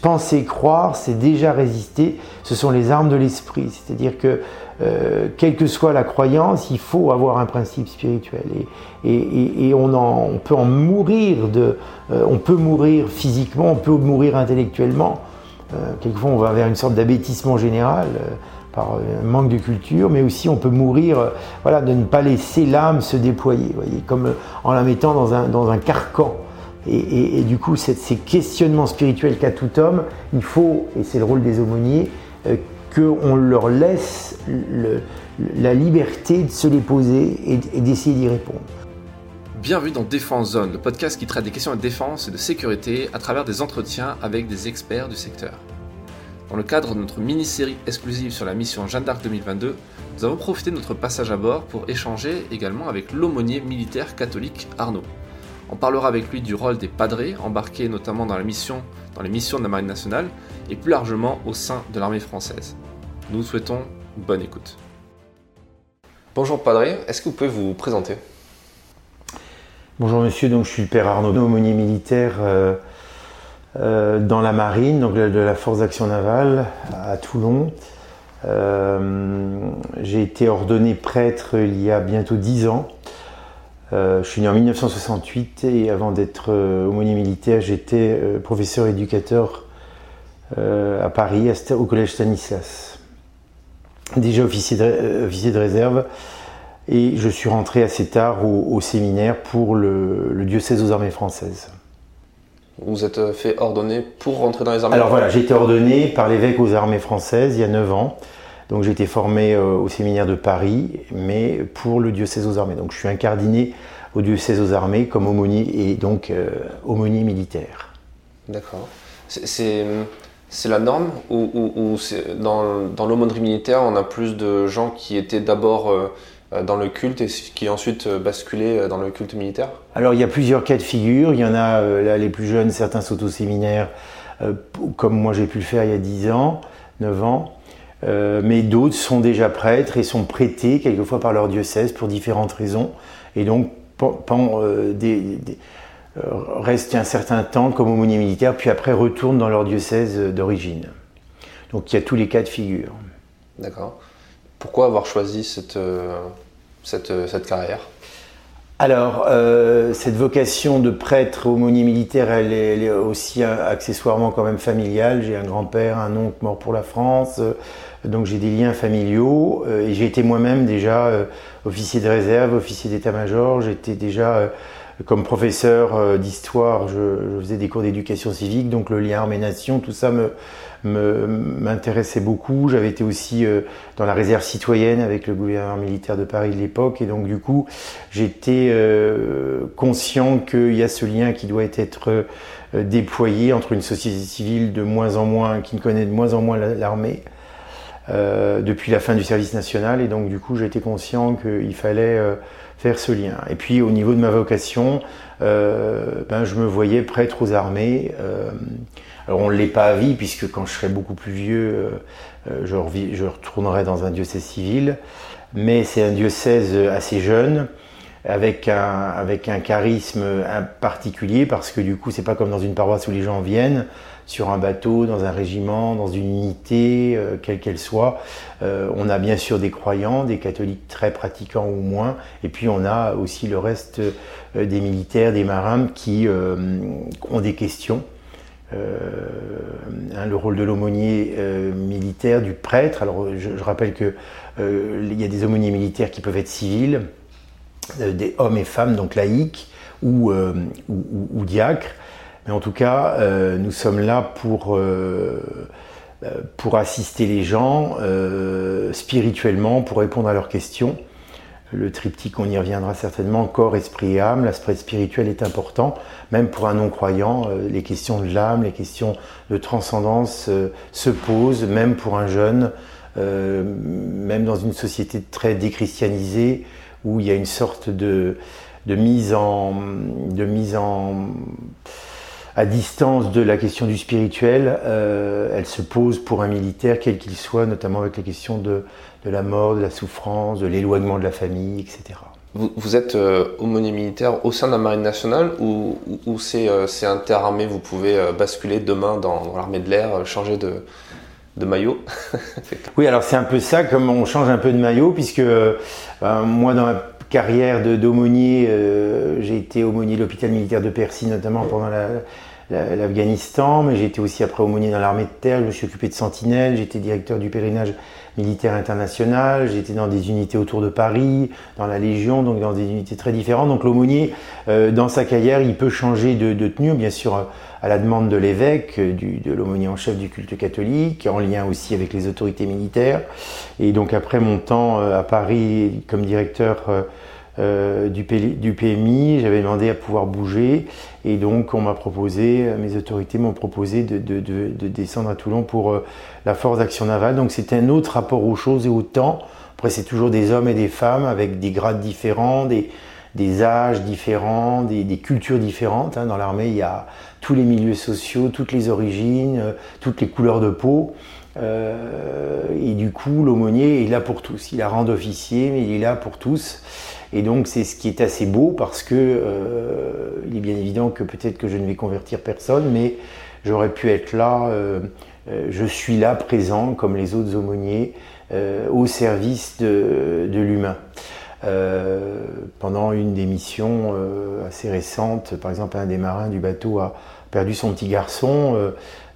penser, croire, c'est déjà résister. Ce sont les armes de l'esprit. C'est-à-dire que, euh, quelle que soit la croyance, il faut avoir un principe spirituel. Et, on, peut en mourir, de, euh, on peut mourir physiquement, on peut mourir intellectuellement. quelquefois, on va vers une sorte d'abêtissement général par un manque de culture, mais aussi on peut mourir voilà, de ne pas laisser l'âme se déployer, comme en la mettant dans un, dans un carcan. Et, du coup, ces questionnements spirituels qu'a tout homme, il faut, et c'est le rôle des aumôniers, euh, qu'on leur laisse la liberté de se les poser et, d'essayer d'y répondre. Bienvenue dans Défense Zone, le podcast qui traite des questions de défense et de sécurité à travers des entretiens avec des experts du secteur. Dans le cadre de notre mini-série exclusive sur la mission Jeanne d'Arc 2022, nous avons profité de notre passage à bord pour échanger également avec l'aumônier militaire catholique Arnaud. On parlera avec lui du rôle des padrés, embarqués notamment dans, la mission, dans les missions de la Marine nationale et plus largement au sein de l'armée française. Nous vous souhaitons une bonne écoute. Bonjour padré, est-ce que vous pouvez vous présenter? Bonjour monsieur, donc je suis le père Arnaud, aumônier militaire euh, euh, dans la marine, donc de la force d'action navale à Toulon. Euh, j'ai été ordonné prêtre il y a bientôt dix ans. Euh, je suis né en 1968 et avant d'être euh, aumônier militaire, j'étais euh, professeur éducateur à Paris, au collège Stanislas. Déjà officier de, réserve et je suis rentré assez tard au, séminaire pour le, diocèse aux armées françaises. Vous êtes fait ordonner pour rentrer dans les armées Alors voilà, j'ai été ordonné par l'évêque aux armées françaises il y a 9 ans. Donc j'ai été formé euh, au séminaire de Paris, mais pour le diocèse aux armées. Donc je suis incardiné au diocèse aux armées comme aumônier et donc euh, aumônier militaire. D'accord. C'est la norme ou, dans, dans l'aumônerie militaire, on a plus de gens qui étaient d'abord euh, dans le culte et qui ensuite basculaient dans le culte militaire? Alors il y a plusieurs cas de figure. Il y en a là, les plus jeunes, certains sont au séminaire, comme moi j'ai pu le faire il y a 10 ans, 9 ans. Euh, mais d'autres sont déjà prêtres et sont prêtés quelquefois par leur diocèse pour différentes raisons. Et donc, euh, euh, restent un certain temps comme aumônier militaire, puis après retournent dans leur diocèse d'origine. Donc il y a tous les cas de figure. D'accord. Pourquoi avoir choisi cette, cette, cette carrière? Alors, cette vocation de prêtre aumônier militaire, elle est, elle est, aussi accessoirement quand même familiale. J'ai un grand-père, un oncle mort pour la France, donc j'ai des liens familiaux euh, et j'ai été moi-même déjà euh, officier de réserve, officier d'état-major. J'étais déjà euh, comme professeur d'histoire, je, faisais des cours d'éducation civique, donc le lien armée-nation, tout ça me m'intéressait beaucoup. J'avais été aussi dans la réserve citoyenne avec le gouvernement militaire de Paris de l'époque, et donc du coup, j'étais conscient qu'il y a ce lien qui doit être déployé entre une société civile de moins en moins, qui ne connaît de moins en moins l'armée, euh, depuis la fin du service national et donc du coup j'ai été conscient qu'il fallait euh, faire ce lien. Et puis au niveau de ma vocation, euh, ben, je me voyais prêtre aux armées. alors on ne l'est pas à vie puisque quand je serai beaucoup plus vieux, je, je, retournerai dans un diocèse civil, mais c'est un diocèse assez jeune. Avec un, avec un charisme particulier parce que du coup c'est pas comme dans une paroisse où les gens viennent, sur un bateau, dans un régiment, dans une unité, euh, quelle qu'elle soit. Euh, on a bien sûr des croyants, des catholiques très pratiquants ou moins, et puis on a aussi le reste euh, des militaires, des marins qui ont des questions. Hein, le rôle de l'aumônier militaire, du prêtre. Alors je, rappelle que il y a des aumôniers militaires qui peuvent être civils, des hommes et femmes donc laïcs ou, ou diacres. Mais en tout cas, euh, nous sommes là pour, euh, euh, pour assister les gens spirituellement, pour répondre à leurs questions. Le triptyque, on y reviendra certainement, corps, esprit et âme. L'aspect spirituel est important, même pour un non-croyant. les questions de l'âme, les questions de transcendance se posent, même pour un jeune, même dans une société très déchristianisée, où il y a une sorte de, de mise en... De mise en à distance de la question du spirituel, euh, elle se pose pour un militaire, quel qu'il soit, notamment avec les questions de, la mort, de la souffrance, de l'éloignement de la famille, etc. Vous, êtes aumônier militaire au sein de la Marine nationale ou, c'est interarmé Vous pouvez basculer demain dans, l'armée de l'air, changer de, de maillot? Oui, alors c'est un peu ça, comme on change un peu de maillot, puisque moi, dans ma carrière d'aumônier, j'ai été aumônier de l'hôpital militaire de Percy, notamment pendant la l'Afghanistan, mais j'ai été aussi après aumônier dans l'armée de terre, je me suis occupé de sentinelle, j'étais directeur du pèlerinage militaire international, j'étais dans des unités autour de Paris, dans la Légion, donc dans des unités très différentes. Donc l'aumônier, euh, dans sa carrière, il peut changer de, tenue, bien sûr à la demande de l'évêque, euh, de l'aumônier en chef du culte catholique, en lien aussi avec les autorités militaires. Et donc après mon temps euh, à Paris comme directeur euh, du, PMI, j'avais demandé à pouvoir bouger et donc on m'a proposé, euh, mes autorités m'ont proposé de, descendre à Toulon pour euh, la force d'action navale. Donc c'était un autre rapport aux choses et au temps. Après c'est toujours des hommes et des femmes avec des grades différents, des, âges différents, des, cultures différentes. Hein. Dans l'armée il y a tous les milieux sociaux, toutes les origines, toutes les couleurs de peau. et du coup, l'aumônier est là pour tous. Il a rang d'officier, mais il est là pour tous. Et donc c'est ce qui est assez beau parce que euh, il est bien évident que peut-être que je ne vais convertir personne, mais j'aurais pu être là, euh, euh, je suis là présent comme les autres aumôniers au service de, de l'humain. pendant une des missions assez récentes, par exemple un des marins du bateau a perdu son petit garçon, euh,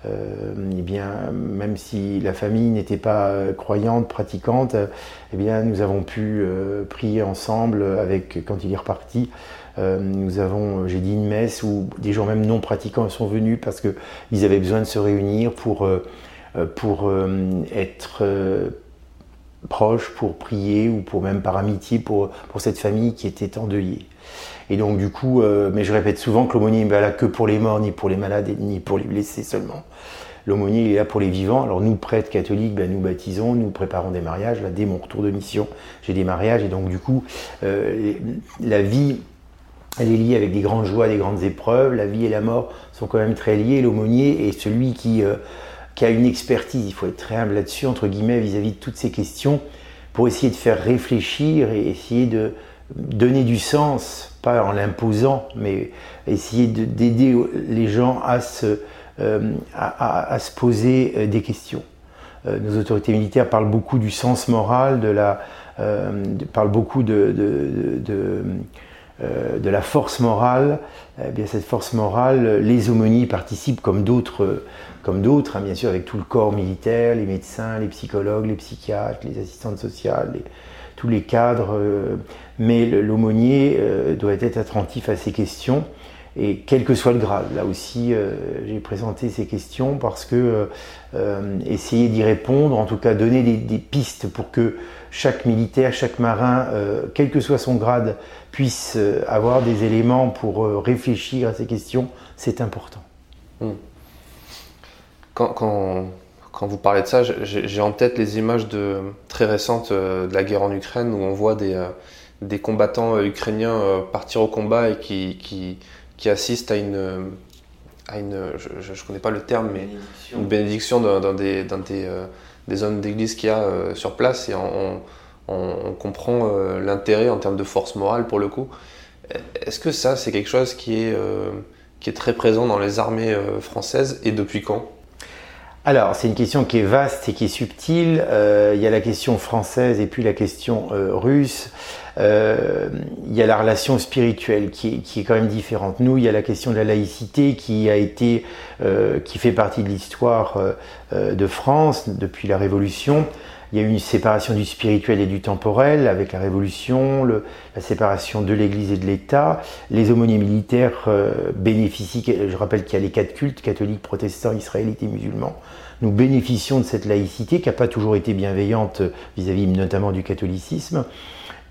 eh bien, même si la famille n'était pas euh, croyante, pratiquante, eh bien, nous avons pu euh, prier ensemble avec, quand il est reparti, nous avons, j'ai dit une messe où des gens même non pratiquants sont venus parce qu'ils avaient besoin de se réunir pour, pour être proches, pour prier ou pour même par amitié pour, pour cette famille qui était endeuillée. Et donc du coup, euh, mais je répète souvent que l'aumônier n'est pas là que pour les morts, ni pour les malades, ni pour les blessés seulement. L'aumônier est là pour les vivants. Alors nous, prêtres catholiques, ben, nous baptisons, nous préparons des mariages. Là, dès mon retour de mission, j'ai des mariages. Et donc du coup, euh, la vie, elle est liée avec des grandes joies, des grandes épreuves. La vie et la mort sont quand même très liées. L'aumônier est celui qui, euh, qui a une expertise, il faut être très humble là-dessus, entre guillemets, vis-à-vis -vis de toutes ces questions, pour essayer de faire réfléchir et essayer de donner du sens pas en l'imposant, mais essayer d'aider les gens à se, euh, à, se poser euh, des questions. Euh, nos autorités militaires parlent beaucoup du sens moral, de la, parlent beaucoup de, la force morale. Eh bien, cette force morale, les aumôniers participent comme d'autres, hein, bien sûr, avec tout le corps militaire, les médecins, les psychologues, les psychiatres, les assistantes sociales, les, tous les cadres, euh, mais l'aumônier euh, doit être attentif à ces questions et quel que soit le grade. Là aussi, euh, j'ai présenté ces questions parce que essayer d'y répondre, en tout cas donner des, pistes pour que chaque militaire, chaque marin, quel que soit son grade, puisse avoir des éléments pour réfléchir à ces questions, c'est important. Hmm. quand, quand vous parlez de ça, j'ai en tête les images de, très récentes euh, de la guerre en Ukraine où on voit des, euh, des combattants euh, ukrainiens partir au combat et qui, qui, qui assistent à une, à une je ne connais pas le terme, mais une bénédiction dans, des, dans des, des, zones d'église qu'il y a sur place et on, on, comprend l'intérêt en termes de force morale pour le coup. Est-ce que ça, c'est quelque chose qui est, est très présent dans les armées françaises et depuis quand? Alors, c'est une question qui est vaste et qui est subtile. Euh, il y a la question française et puis la question euh, russe. Euh, il y a la relation spirituelle qui est, qui est, quand même différente. Nous, il y a la question de la laïcité qui a été, qui fait partie de l'histoire de France depuis la Révolution. Il y a eu une séparation du spirituel et du temporel avec la Révolution, le, la séparation de l'Église et de l'État. Les aumôniers militaires bénéficient, je rappelle qu'il y a les quatre cultes, catholiques, protestants, israélites et musulmans nous bénéficions de cette laïcité qui n'a pas toujours été bienveillante vis-à-vis notamment du catholicisme,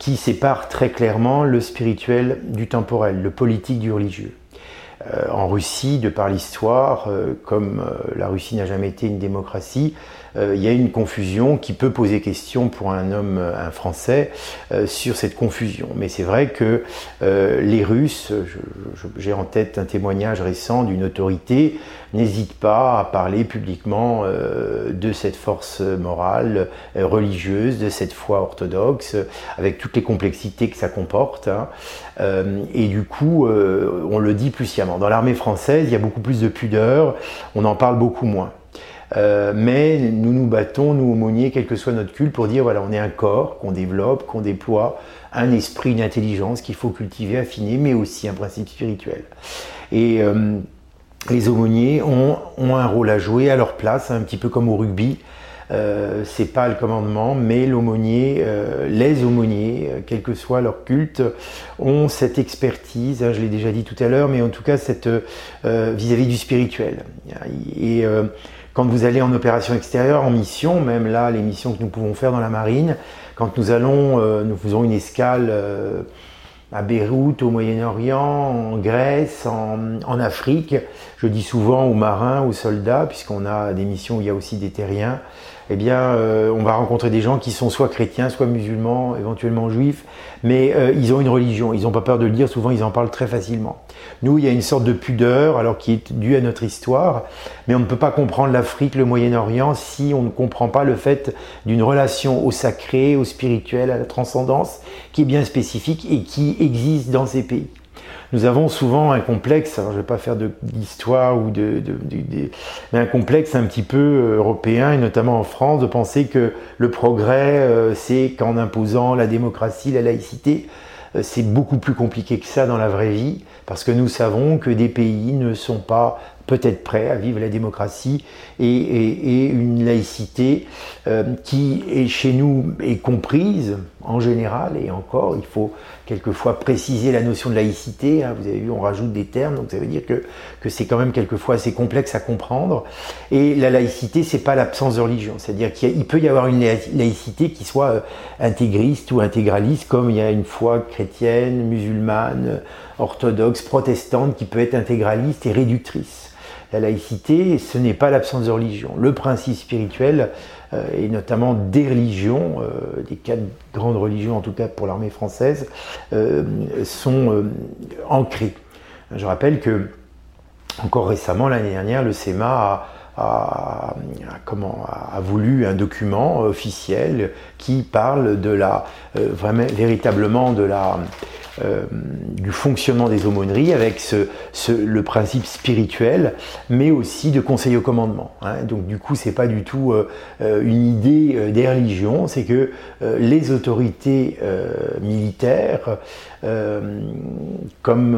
qui sépare très clairement le spirituel du temporel, le politique du religieux. en Russie, de par l'histoire, comme la Russie n'a jamais été une démocratie, il y a une confusion qui peut poser question pour un homme, un Français, sur cette confusion. Mais c'est vrai que les Russes, j'ai en tête un témoignage récent d'une autorité, n'hésitent pas à parler publiquement de cette force morale, religieuse, de cette foi orthodoxe, avec toutes les complexités que ça comporte. Hein. Euh, et du coup, euh, on le dit plus sciemment. Dans l'armée française, il y a beaucoup plus de pudeur, on en parle beaucoup moins. Euh, mais nous nous battons, nous aumôniers, quel que soit notre culte, pour dire voilà, on est un corps qu'on développe, qu'on déploie, un esprit, une intelligence qu'il faut cultiver, affiner, mais aussi un principe spirituel. Et les aumôniers ont, un rôle à jouer à leur place, un petit peu comme au rugby. Euh, c'est pas le commandement, mais l'aumônier, euh, les aumôniers, euh, quel que soit leur culte, ont cette expertise, hein, je l'ai déjà dit tout à l'heure, mais en tout cas cette vis-à-vis du spirituel. Quand vous allez en opération extérieure, en mission, même là, les missions que nous pouvons faire dans la marine, quand nous allons, nous faisons une escale à Beyrouth, au Moyen-Orient, en Grèce, en, en, Afrique. Je dis souvent aux marins, aux soldats, puisqu'on a des missions où il y a aussi des terriens, eh bien, euh, on va rencontrer des gens qui sont soit chrétiens, soit musulmans, éventuellement juifs, mais euh, ils ont une religion, ils n'ont pas peur de le dire, souvent ils en parlent très facilement. Nous, il y a une sorte de pudeur, alors qui est due à notre histoire, mais on ne peut pas comprendre l'Afrique, le Moyen-Orient, si on ne comprend pas le fait d'une relation au sacré, au spirituel, à la transcendance, qui est bien spécifique et qui existe dans ces pays nous avons souvent un complexe, alors je ne vais pas faire d'histoire ou de, mais un complexe un petit peu euh, européen et notamment en France de penser que le progrès euh, c'est qu'en imposant la démocratie, la laïcité, euh, c'est beaucoup plus compliqué que ça dans la vraie vie parce que nous savons que des pays ne sont pas peut-être prêts à vivre la démocratie et, une laïcité qui est chez nous est comprise en général et encore il faut quelquefois préciser la notion de laïcité. Hein, vous avez vu, on rajoute des termes, donc ça veut dire que, que c'est quand même quelquefois assez complexe à comprendre. Et la laïcité, c'est pas l'absence de religion. C'est-à-dire qu'il peut y avoir une laïcité qui soit euh, intégriste ou intégraliste, comme il y a une foi chrétienne, musulmane, orthodoxe, protestante, qui peut être intégraliste et réductrice. La laïcité, ce n'est pas l'absence de religion. Le principe spirituel, euh, et notamment des religions, euh, des quatre grandes religions en tout cas pour l'armée française, euh, sont ancrées. Je rappelle que encore récemment, l'année dernière, le SEMA a, comment, a, voulu un document officiel qui parle de la, vraiment, véritablement euh, du fonctionnement des aumôneries avec le principe spirituel, mais aussi de conseil au commandement. Hein. Donc du coup, c'est pas du tout euh, euh, une idée des religions, c'est que les autorités militaires, comme,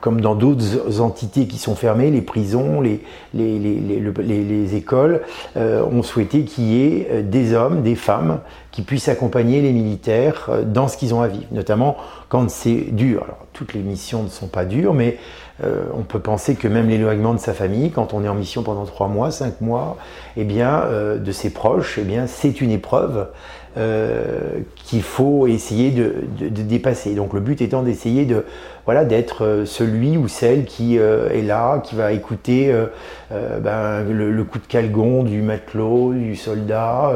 comme dans d'autres entités qui sont fermées, les prisons, les, les, les, les écoles, ont souhaité qu'il y ait des hommes, des femmes qui puissent accompagner les militaires dans ce qu'ils ont à vivre, notamment quand c'est dur. Toutes les missions ne sont pas dures, mais euh, on peut penser que même l'éloignement de sa famille, quand on est en mission pendant trois mois, cinq mois, eh bien, euh, de ses proches, eh bien, c'est une épreuve euh, qu'il faut essayer de, dépasser. Donc, le but étant d'essayer de, voilà, d'être celui ou celle qui est là, qui va écouter ben, le, le, coup de calgon du matelot, du soldat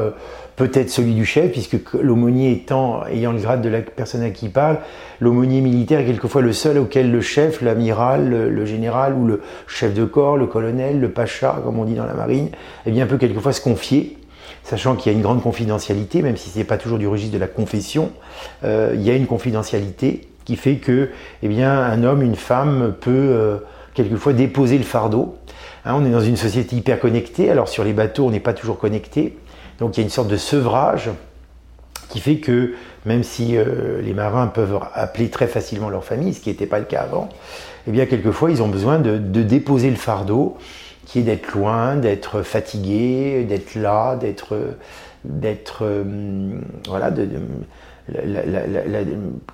peut-être celui du chef, puisque l'aumônier étant, ayant le grade de la personne à qui il parle, l'aumônier militaire est quelquefois le seul auquel le chef, l'amiral, le, général ou le chef de corps, le colonel, le pacha, comme on dit dans la marine, eh bien, peut quelquefois se confier, sachant qu'il y a une grande confidentialité, même si ce n'est pas toujours du registre de la confession, euh, il y a une confidentialité qui fait que, eh un homme, une femme peut euh, quelquefois déposer le fardeau. Hein, on est dans une société hyper connectée, alors sur les bateaux, on n'est pas toujours connecté. Donc il y a une sorte de sevrage qui fait que même si euh, les marins peuvent appeler très facilement leur famille, ce qui n'était pas le cas avant, eh bien quelquefois ils ont besoin de, déposer le fardeau, qui est d'être loin, d'être fatigué, d'être là, d'être, d'être, euh, voilà, de,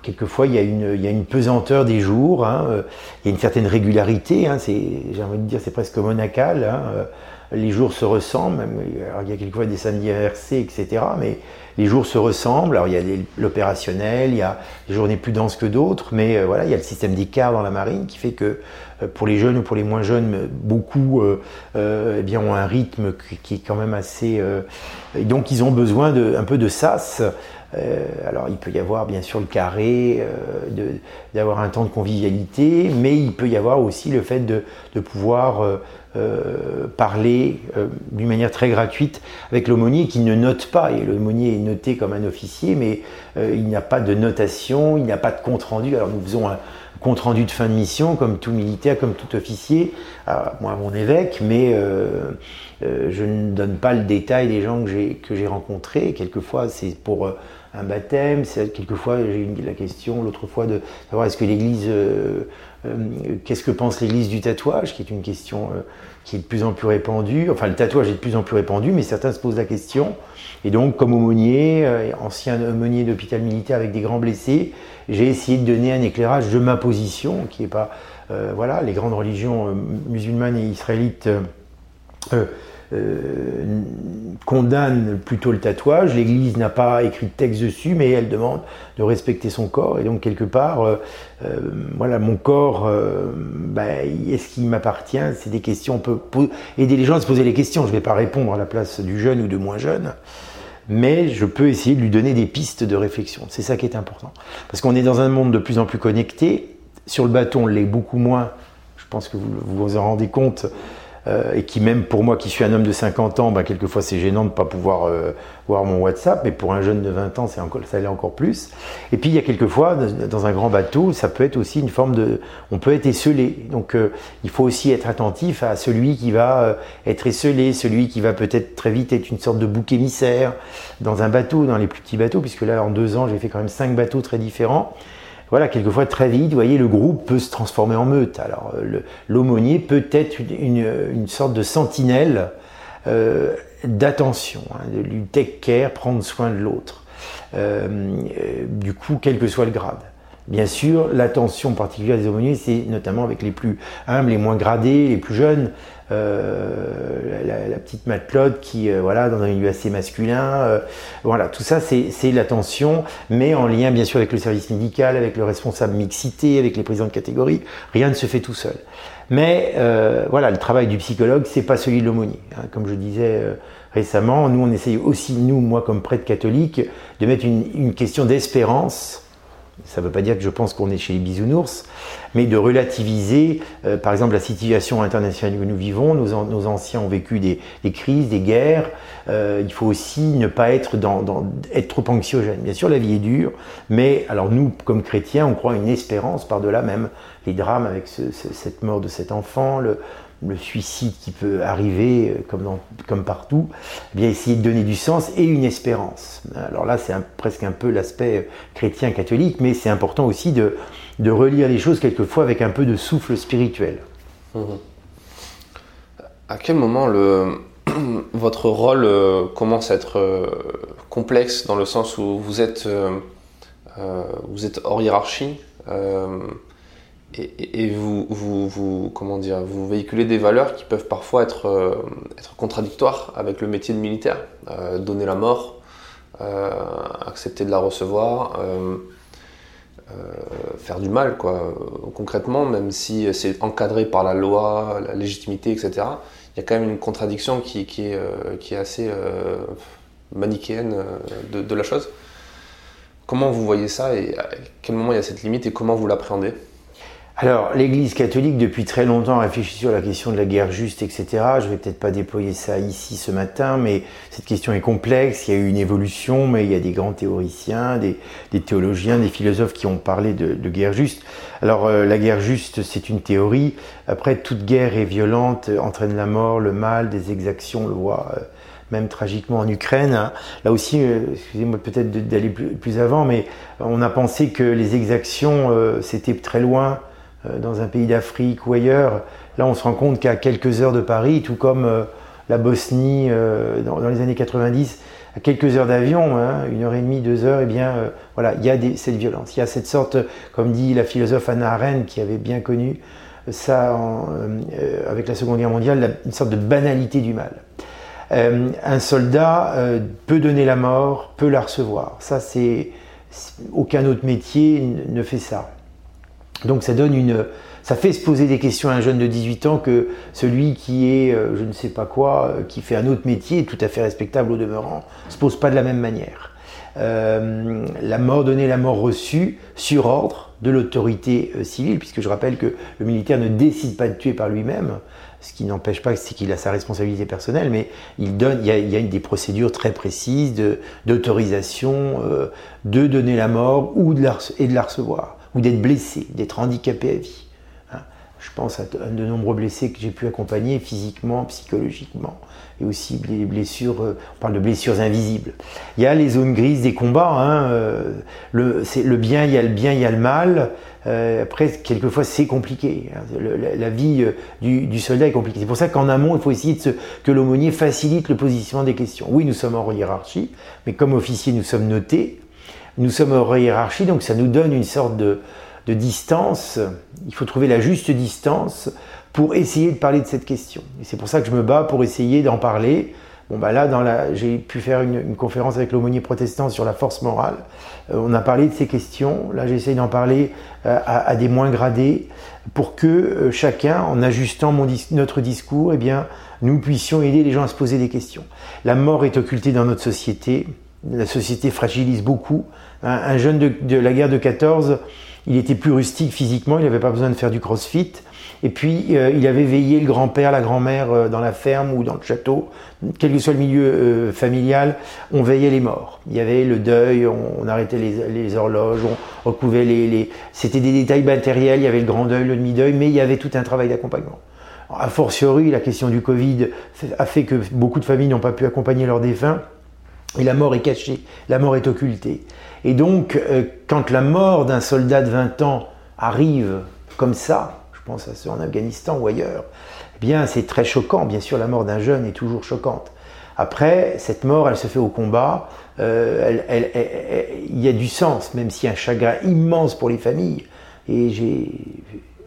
quelquefois il y, a une, il y, a une, pesanteur des jours, hein, euh, il y a une certaine régularité, hein, c'est, j'ai envie de dire c'est presque monacal. Hein, les jours se ressemblent. il y a quelquefois des samedis inversés, etc. Mais les jours se ressemblent. Alors il y a l'opérationnel, il y a des journées plus denses que d'autres, mais euh, voilà, il y a le système d'écart dans la marine qui fait que euh, pour les jeunes ou pour les moins jeunes, beaucoup euh, eh bien, ont un rythme qui est quand même assez. donc ils ont besoin de, un peu de sas. alors il peut y avoir bien sûr le carré, d'avoir un temps de convivialité, mais il peut y avoir aussi le fait de, de pouvoir euh, parler euh, d'une manière très gratuite avec l'aumônier qui ne note pas. Et l'aumônier est noté comme un officier, mais euh, il n'y a pas de notation, il n'y a pas de compte rendu. Alors nous faisons un compte rendu de fin de mission, comme tout militaire, comme tout officier, moi mon évêque, mais je ne donne pas le détail des gens que j'ai rencontrés. Quelquefois, c'est pour un baptême, quelquefois j'ai eu la question l'autre fois de savoir est-ce que l'Église euh, qu'est-ce que pense l'Église du tatouage, qui est une question euh, qui est de plus en plus répandue. Enfin, le tatouage est de plus en plus répandu, mais certains se posent la question. Et donc, comme aumônier, euh, ancien aumônier d'hôpital militaire avec des grands blessés, j'ai essayé de donner un éclairage de ma position, qui n'est pas, voilà, les grandes religions musulmanes et israélites euh, condamne plutôt le tatouage. L'Église n'a pas écrit de texte dessus, mais elle demande de respecter son corps. Et donc quelque part, euh, euh, voilà, mon corps, ben, est-ce qu'il m'appartient? C'est des questions. On peut aider les gens à se poser les questions. Je ne vais pas répondre à la place du jeune ou de moins jeune mais je peux essayer de lui donner des pistes de réflexion. C'est ça qui est important. Parce qu'on est dans un monde de plus en plus connecté. Sur le bateau, on l'est beaucoup moins. Je pense que vous vous en rendez compte. Euh, et qui même pour moi qui suis un homme de 50 ans, bah, quelquefois c'est gênant de ne pas pouvoir euh, voir mon WhatsApp, mais pour un jeune de 20 ans, encore, ça l'est encore plus. Et puis il y a quelquefois, dans un grand bateau, ça peut être aussi une forme de... On peut être esselé. Donc euh, il faut aussi être attentif à celui qui va être esselé, celui qui va peut-être très vite être une sorte de bouc émissaire dans un bateau, dans les plus petits bateaux, puisque là en deux ans j'ai fait quand même cinq bateaux très différents voilà, quelquefois très vite, vous voyez, le groupe peut se transformer en meute. Alors, euh, l'aumônier peut être une, sorte de sentinelle euh, d'attention, hein, de lui take care, prendre soin de l'autre. Euh, du coup, quel que soit le grade. Bien sûr, l'attention particulière des aumôniers, c'est notamment avec les plus humbles, les moins gradés, les plus jeunes. Euh, la, petite matelote qui, euh, voilà, dans un milieu assez masculin. Euh, voilà, tout ça, c'est l'attention, mais en lien bien sûr avec le service médical, avec le responsable mixité, avec les présidents de catégorie. Rien ne se fait tout seul. Mais voilà, le travail du psychologue, c'est pas celui de l'aumônier. Hein. Comme je disais récemment, nous on essaye aussi, nous, moi comme prêtre catholique, de mettre une, une question d'espérance ça ne veut pas dire que je pense qu'on est chez les bisounours, mais de relativiser, euh, par exemple, la situation internationale que nous vivons. Nos, anciens ont vécu des, crises, des guerres. Euh, il faut aussi ne pas être, dans, être trop anxiogène. Bien sûr, la vie est dure, mais alors nous, comme chrétiens, on croit une espérance par-delà même les drames avec cette mort de cet enfant, le suicide qui peut arriver euh, comme, comme partout, eh bien essayer de donner du sens et une espérance. Alors là, c'est presque un peu l'aspect euh, chrétien catholique, mais c'est important aussi de, de, relire les choses quelquefois avec un peu de souffle spirituel. Mmh. À quel moment votre rôle euh, commence à être complexe dans le sens où vous êtes, vous êtes hors hiérarchie et, vous, vous, comment dire, vous véhiculez des valeurs qui peuvent parfois être, euh, contradictoires avec le métier de militaire. Euh, donner la mort, euh, accepter de la recevoir, faire du mal, quoi. Concrètement, même si c'est encadré par la loi, la légitimité, etc., il y a quand même une contradiction qui, qui, est, qui est, assez manichéenne de, de la chose. Comment vous voyez ça et à quel moment il y a cette limite et comment vous l'appréhendez? Alors, l'Église catholique, depuis très longtemps, réfléchit sur la question de la guerre juste, etc. Je vais peut-être pas déployer ça ici ce matin, mais cette question est complexe. Il y a eu une évolution, mais il y a des grands théoriciens, des, théologiens, des philosophes qui ont parlé de, guerre juste. Alors, euh, la guerre juste, c'est une théorie. Après, toute guerre est violente, entraîne la mort, le mal, des exactions, on le voit. Euh, même tragiquement en Ukraine. Là aussi, euh, excusez-moi peut-être d'aller plus, avant, mais on a pensé que les exactions, c'était très loin, dans un pays d'Afrique ou ailleurs. Là, on se rend compte qu'à quelques heures de Paris, tout comme euh, la Bosnie euh, dans, les années 90, à quelques heures d'avion, hein, une heure et demie, deux heures, eh bien, voilà, il y a cette violence. Il y a cette sorte, comme dit la philosophe Anna Arendt, qui avait bien connu ça, avec la Seconde Guerre mondiale, une sorte de banalité du mal. un soldat peut donner la mort, peut la recevoir. Ça, c'est aucun autre métier ne fait ça. Donc ça donne une, ça fait se poser des questions à un jeune de 18 ans que celui qui est, euh, je ne sais pas quoi, euh, qui fait un autre métier, tout à fait respectable au demeurant, se pose pas de la même manière. Euh, la mort donnée, la mort reçue, sur ordre de l'autorité civile, puisque je rappelle que le militaire ne décide pas de tuer par lui-même, ce qui n'empêche pas qu'il a sa responsabilité personnelle, mais il, donne, il, y a, des procédures très précises d'autorisation de, donner la mort ou de et de la recevoir, ou d'être blessé, d'être handicapé à vie. Hein. Je pense à de nombreux blessés que j'ai pu accompagner physiquement, psychologiquement, et aussi des blessures, euh, on parle de blessures invisibles. Il y a les zones grises des combats, hein, euh, le, bien, il y a le bien, il y a le mal. Euh, après, quelquefois, c'est compliqué. Hein. la, vie du, soldat est compliquée. C'est pour ça qu'en amont, il faut essayer que l'aumônier facilite le positionnement des questions. Oui, nous sommes en hiérarchie, mais comme officier, nous sommes notés. Nous sommes en hiérarchie, donc ça nous donne une sorte de, distance. Il faut trouver la juste distance pour essayer de parler de cette question. Et c'est pour ça que je me bats pour essayer d'en parler. Bon, bah là, j'ai pu faire une, conférence avec l'aumônier protestant sur la force morale. Euh, on a parlé de ces questions. Là, j'essaye d'en parler euh, à, des moins gradés pour que euh, chacun, en ajustant notre discours, eh bien, nous puissions aider les gens à se poser des questions. La mort est occultée dans notre société. La société fragilise beaucoup. Un, jeune de, la guerre de 14, il était plus rustique physiquement, il n'avait pas besoin de faire du crossfit. Et puis, euh, il avait veillé le grand-père, la grand-mère euh, dans la ferme ou dans le château, quel que soit le milieu euh, familial, on veillait les morts. Il y avait le deuil, on, arrêtait les, horloges, on recouvait les... les... C'était des détails matériels, il y avait le grand deuil, le demi-deuil, mais il y avait tout un travail d'accompagnement. A fortiori, la question du Covid a fait que beaucoup de familles n'ont pas pu accompagner leurs défunts. Et la mort est cachée, la mort est occultée. Et donc, quand la mort d'un soldat de 20 ans arrive comme ça, pense à ceux en Afghanistan ou ailleurs, eh bien c'est très choquant. Bien sûr, la mort d'un jeune est toujours choquante. Après, cette mort, elle se fait au combat. Euh, il y a du sens, même a un chagrin immense pour les familles. Et j'ai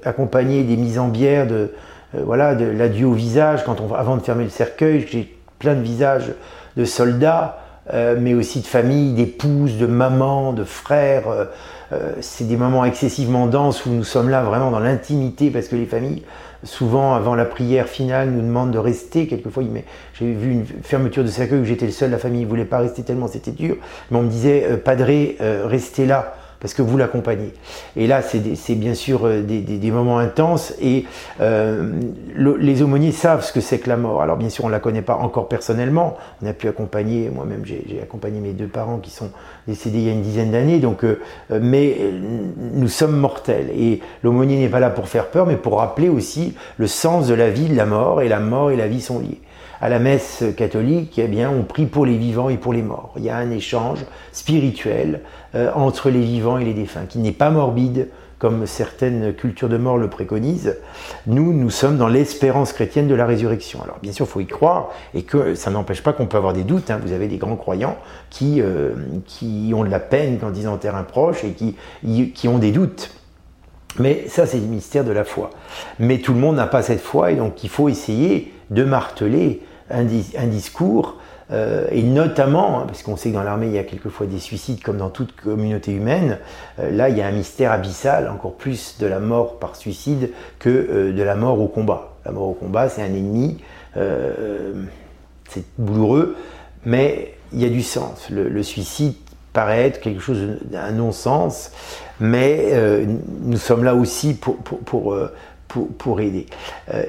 accompagné des mises en bière de, euh, voilà, de l'adieu au visage quand on, avant de fermer le cercueil. J'ai plein de visages de soldats, euh, mais aussi de familles, d'épouses, de mamans, de frères. Euh, c'est des moments excessivement denses où nous sommes là vraiment dans l'intimité parce que les familles, souvent avant la prière finale, nous demandent de rester. Quelquefois, j'ai vu une fermeture de cercueil où j'étais le seul, la famille ne voulait pas rester tellement c'était dur. Mais on me disait, euh, Padré, euh, restez là parce que vous l'accompagnez. Et là, c'est bien sûr euh, des, moments intenses et euh, les aumôniers savent ce que c'est que la mort. Alors bien sûr, on ne la connaît pas encore personnellement. On a pu accompagner, moi-même j'ai accompagné mes deux parents qui sont décédés il y a une dizaine d'années, euh, mais nous sommes mortels. Et l'aumônier n'est pas là pour faire peur, mais pour rappeler aussi le sens de la vie, de la mort, et la mort et la vie sont liés à la messe catholique, eh bien, on prie pour les vivants et pour les morts. Il y a un échange spirituel euh, entre les vivants et les défunts, qui n'est pas morbide, comme certaines cultures de mort le préconisent. Nous, nous sommes dans l'espérance chrétienne de la résurrection. Alors, bien sûr, il faut y croire, et que ça n'empêche pas qu'on peut avoir des doutes. Hein. Vous avez des grands croyants qui, euh, qui ont de la peine quand ils enterrent un proche et qui, qui ont des doutes. Mais ça, c'est le mystère de la foi. Mais tout le monde n'a pas cette foi, et donc il faut essayer de marteler un, discours, euh, et notamment, hein, parce qu'on sait que dans l'armée, il y a quelquefois des suicides comme dans toute communauté humaine, euh, là, il y a un mystère abyssal, encore plus de la mort par suicide que euh, de la mort au combat. La mort au combat, c'est un ennemi, c'est douloureux, mais il y a du sens. Le, suicide paraît être quelque chose d'un non-sens, mais nous sommes là aussi pour, pour, pour, pour aider,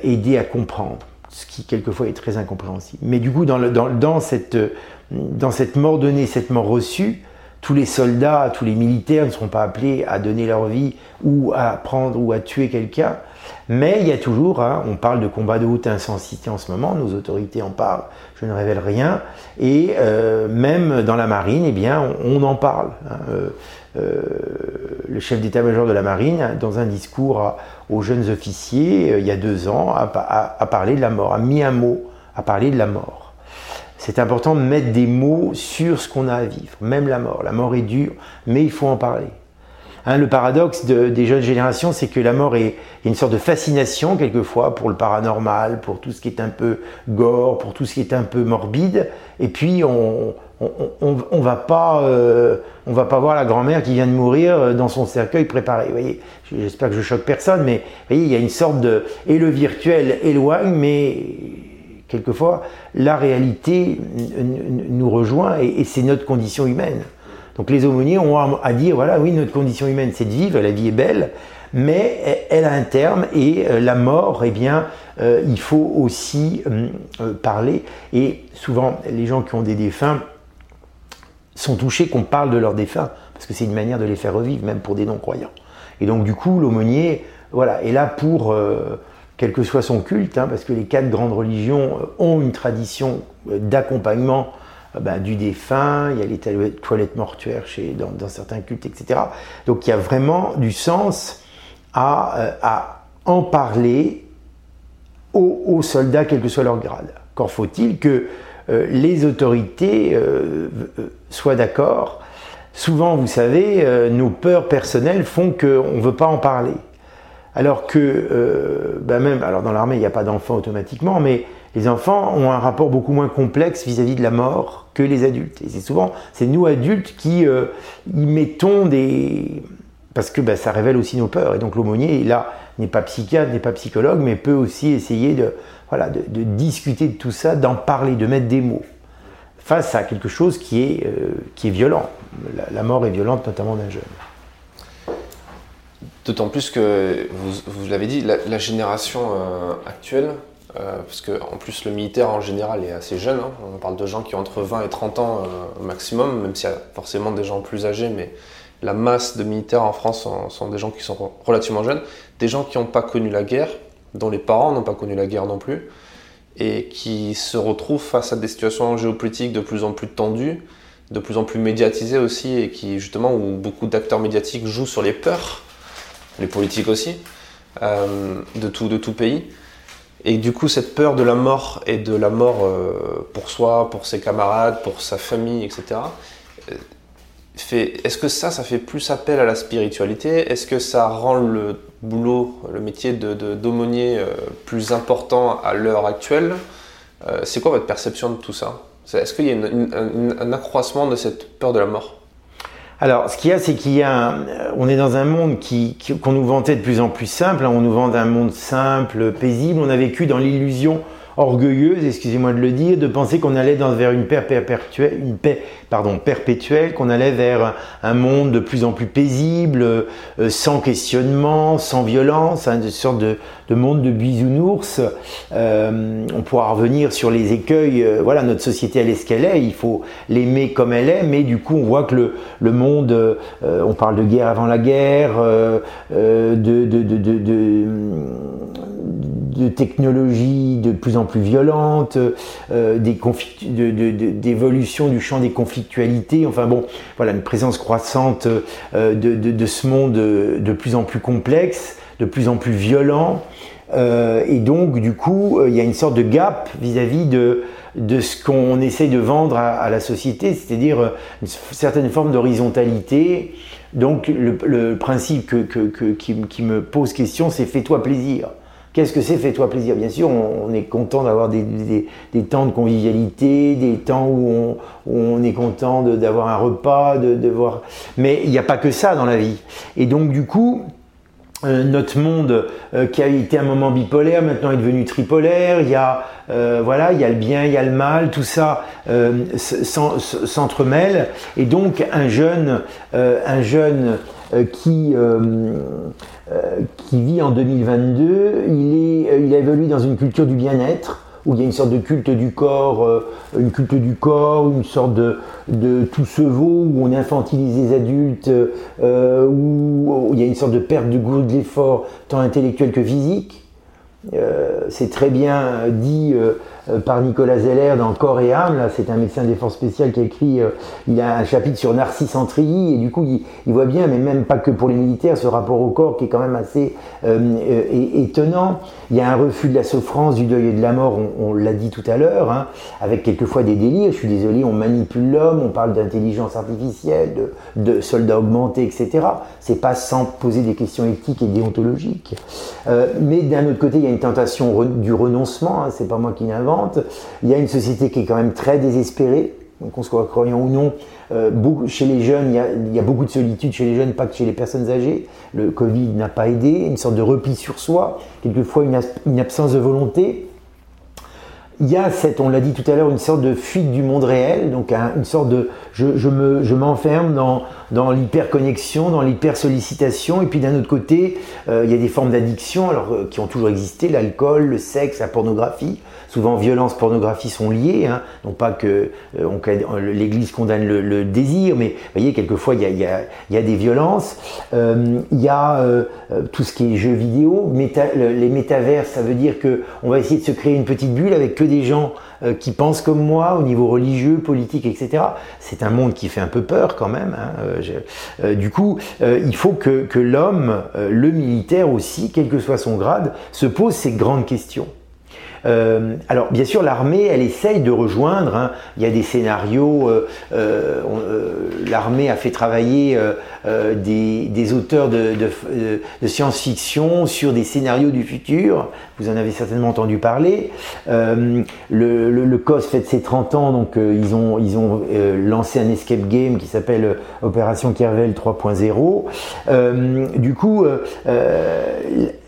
aider à comprendre ce qui quelquefois est très incompréhensible. Mais du coup, dans, le, dans, dans, cette, cette mort donnée, cette mort reçue, tous les soldats, tous les militaires ne seront pas appelés à donner leur vie ou à prendre ou à tuer quelqu'un. Mais il y a toujours, hein, on parle de combat de haute intensité en ce moment, nos autorités en parlent, je ne révèle rien. Et euh, même dans la marine, eh bien, on, en parle. Hein. Euh, euh, le chef d'état-major de la marine, dans un discours aux jeunes officiers, il y a deux ans, a, parlé de la mort, a mis un mot, a parlé de la mort. C'est important de mettre des mots sur ce qu'on a à vivre, même la mort. La mort est dure, mais il faut en parler. Hein, le paradoxe des jeunes générations, c'est que la mort est, a une sorte de fascination quelquevoir pour le paranormal, pour tout ce qui est un peu gore, pour tout ce qui est un peu morbide. Et puis on on, va pas euh, on va pas voir la grand-mère qui vient de mourir euh, dans son cercueil préparé. Vous voyez, j'espère que je choque personne, mais voyez, il y a une sorte de et le virtuel éloigne, mais quelquefois la réalité nous rejoint et c'est notre condition humaine. Donc les aumôniers ont à dire, voilà, oui, notre condition humaine, c'est de vivre, la vie est belle, mais elle a un terme et euh, la mort, eh bien, il faut aussi euh, parler. Et souvent, les gens qui ont des défunts sont touchés qu'on parle de leurs défunts, parce que c'est une manière de les faire revivre, même pour des non-croyants. Et donc, du coup, l'aumônier, voilà, est là pour, quel que soit son culte, hein, parce que les quatre grandes religions ont une tradition d'accompagnement euh, bah, du défunt, il y a les toilettes mortuaires chez, dans, certains cultes, etc. Donc il y a vraiment du sens à, euh, en parler aux, soldats, quel que soit leur grade. Encore faut-il que euh, les autorités soient d'accord. Souvent, vous savez, nos peurs personnelles font qu'on ne veut pas en parler. Alors que, bah, même, alors dans l'armée, il n'y a pas d'enfants automatiquement, mais les enfants ont un rapport beaucoup moins complexe vis-à-vis de la mort que les adultes. Et c'est souvent, c'est nous adultes qui euh, y mettons des... Parce que bah, ça révèle aussi nos peurs. Et donc l'aumônier, là, n'est pas psychiatre, n'est pas psychologue, mais peut aussi essayer de, voilà, de, discuter de tout ça, d'en parler, de mettre des mots face à quelque chose qui est, euh, violent. La, mort est violente, notamment d'un jeune. D'autant plus que, vous, l'avez dit, la, génération euh, actuelle euh, parce qu'en plus le militaire en général est assez jeune, hein. on parle de gens qui ont entre 20 et 30 ans au maximum, même s'il y a forcément des gens plus âgés, mais la masse de militaires en France sont, des gens qui sont relativement jeunes, des gens qui n'ont pas connu la guerre, dont les parents n'ont pas connu la guerre non plus, et qui se retrouvent face à des situations géopolitiques de plus en plus tendues, de plus en plus médiatisées aussi, et qui justement où beaucoup d'acteurs médiatiques jouent sur les peurs, les politiques aussi, euh, de, tout, de tout pays. Et du coup, cette peur de la mort et de la mort euh, pour soi, pour ses camarades, pour sa famille, etc., est-ce que ça, ça fait plus appel à la spiritualité? Est-ce que ça rend le boulot, le métier de, d'aumônier euh, plus important à l'heure actuelle? C'est quoi votre perception de tout ça? Est-ce qu'il y a un accroissement de cette peur de la mort? Alors, ce qu'il y a, c'est qu'il y a, on est dans un monde qui, qu'on nous vantait de plus en plus simple. Hein. on nous vend un monde simple, paisible. On a vécu dans l'illusion orgueilleuse, excusez-moi de le dire, de penser qu'on allait dans, vers une paix perpétuelle, une paix pardon, perpétuelle, qu'on allait vers un monde de plus en plus paisible, euh, sans questionnement, sans violence, hein, une sorte de, de, monde de bisounours. Euh, on pourra revenir sur les écueils. Euh, voilà, notre société elle est ce qu'elle est. Il faut l'aimer comme elle est, mais du coup on voit que le, le monde, on parle de guerre avant la guerre, de, de de technologies de plus en plus violentes, euh, d'évolution du champ des conflictualités, enfin bon, voilà, une présence croissante euh, de, ce monde de plus en plus complexe, de plus en plus violent. Euh, et donc, du coup, il y a une sorte de gap vis-à-vis de, de ce qu'on essaie de vendre à, la société, c'est-à-dire une certaine forme d'horizontalité. Donc, le, principe que, qui, qui, me pose question, c'est fais-toi plaisir. Qu'est-ce que c'est Fais-toi plaisir. Bien sûr, on, est content d'avoir des, temps de convivialité, des temps où on, est content d'avoir un repas, de, voir. Mais il n'y a pas que ça dans la vie. Et donc, du coup, euh, notre monde euh, qui a été un moment bipolaire maintenant est devenu tripolaire. Il y a euh, voilà, il y a le bien, il y a le mal, tout ça s'entremêle. Et donc un jeune, un jeune qui euh, qui vit en 2022, il, est, euh, il dans une culture du bien-être, où il y a une sorte de culte du corps, euh, une culte du corps, une sorte de, de tout se vaut, où on infantilise les adultes, où, il y a une sorte de perte du goût de l'effort, tant intellectuel que physique. c'est très bien dit par Nicolas Zeller dans Corps et âme. C'est un médecin de défense spéciale qui a écrit, il a un chapitre sur Narcisse Antrilly et du coup, il, voit bien, mais même pas que pour les militaires, ce rapport au corps qui est quand même assez étonnant. Il y a un refus de la souffrance, du deuil et de la mort, on, l'a dit tout à l'heure, hein, avec quelquefois des délires. Je suis désolé, on manipule l'homme, on parle d'intelligence artificielle, de, soldats augmentés, etc. C'est pas sans poser des questions éthiques et déontologiques. Euh, mais d'un autre côté, il y a une tentation du renoncement, hein, c'est pas moi qui l'invente. Il y a une société qui est quand même très désespérée. Donc on se croit croyant ou non, euh, chez les jeunes, il y, a, beaucoup de solitude chez les jeunes, pas que chez les personnes âgées. Le Covid n'a pas aidé, une sorte de repli sur soi, quelquefois une absence de volonté il y a cette, on l'a dit tout à l'heure, une sorte de fuite du monde réel, donc une sorte de, je, je me, je m'enferme dans, dans l'hyperconnexion, dans l'hypersollicitation, et puis d'un autre côté, euh, il y a des formes d'addiction, euh, qui ont toujours existé, l'alcool, le sexe, la pornographie. Souvent, violence, pornographie sont liées, hein, non pas que euh, l'Église condamne le, désir, mais vous voyez, quelquefois il y a, y a, y a des violences. il y a tout ce qui est jeux vidéo, les métavers, ça veut dire que on va essayer de se créer une petite bulle avec que des gens euh, qui pensent comme moi au niveau religieux, politique, etc. C'est un monde qui fait un peu peur quand même. Hein, euh, euh, du coup, il faut que, que l'homme, le militaire aussi, quel que soit son grade, se pose ces grandes questions. Euh, alors bien sûr l'armée elle essaye de rejoindre, hein. il y a des scénarios, euh, euh, l'armée a fait travailler des, auteurs de, science-fiction sur des scénarios du futur, vous en avez certainement entendu parler. le, le, COS fête ses 30 ans, donc ils ont, ils ont lancé un escape game qui s'appelle Opération Kervel 3.0. du coup,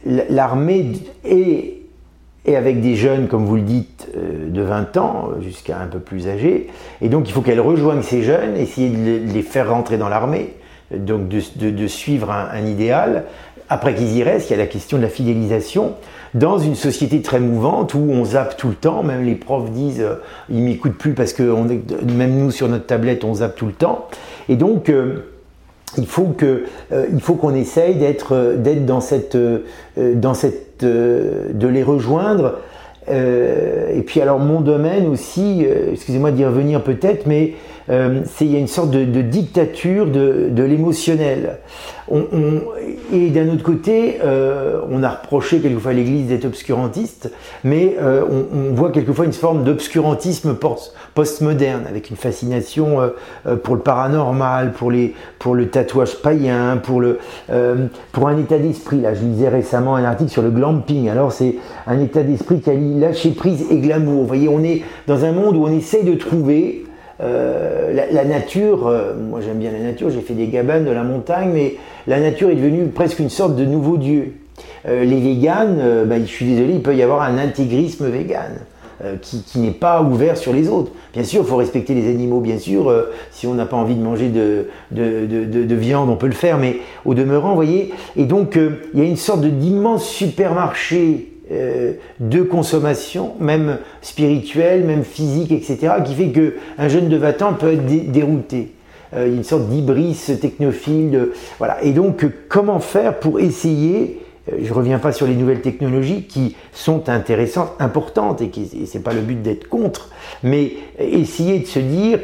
l'armée est et avec des jeunes, comme vous le dites, euh, de 20 ans jusqu'à un peu plus âgés. Et donc il faut qu'elle rejoigne ces jeunes, essayer de les faire rentrer dans l'armée, donc de, suivre un, idéal. Après qu'ils y restent, il y a la question de la fidélisation. Dans une société très mouvante où on zappe tout le temps, même les profs disent euh, ils m'écoutent plus parce que même nous sur notre tablette on zappe tout le temps. Et donc euh, il faut que il faut qu'on essaye d'être d'être dans cette dans cette de, les rejoindre. Euh, et puis alors mon domaine aussi, euh, excusez-moi d'y revenir peut-être, mais euh, il y a une sorte de, dictature de, l'émotionnel. On, et d'un autre côté, euh, on a reproché quelquefois à l'Église d'être obscurantiste, mais euh, on, voit quelquefois une forme d'obscurantisme postmoderne, avec une fascination pour le paranormal, pour, le tatouage païen, pour, pour un état d'esprit. Là, je lisais récemment un article sur le glamping. Alors c'est un état d'esprit qui allie lâcher prise et glamour. Vous voyez, on est dans un monde où on essaye de trouver euh, la, nature, euh, moi j'aime bien la nature, j'ai fait des gabanes de la montagne, mais la nature est devenue presque une sorte de nouveau dieu. Euh, les véganes, bah, je suis désolé, il peut y avoir un intégrisme vegan. qui, n'est pas ouvert sur les autres. Bien sûr, il faut respecter les animaux, bien sûr. si on n'a pas envie de manger de, de, viande, on peut le faire, mais au demeurant, vous voyez. Et donc, il y a une sorte d'immense supermarché euh, de consommation, même spirituelle, même physique, etc., qui fait qu'un jeune de 20 ans peut être dérouté. Euh, une sorte d'hybris technophile. voilà. Et donc, comment faire pour essayer euh, je ne reviens pas sur les nouvelles technologies qui sont intéressantes, importantes, et, ce n'est pas le but d'être contre, mais essayer de se dire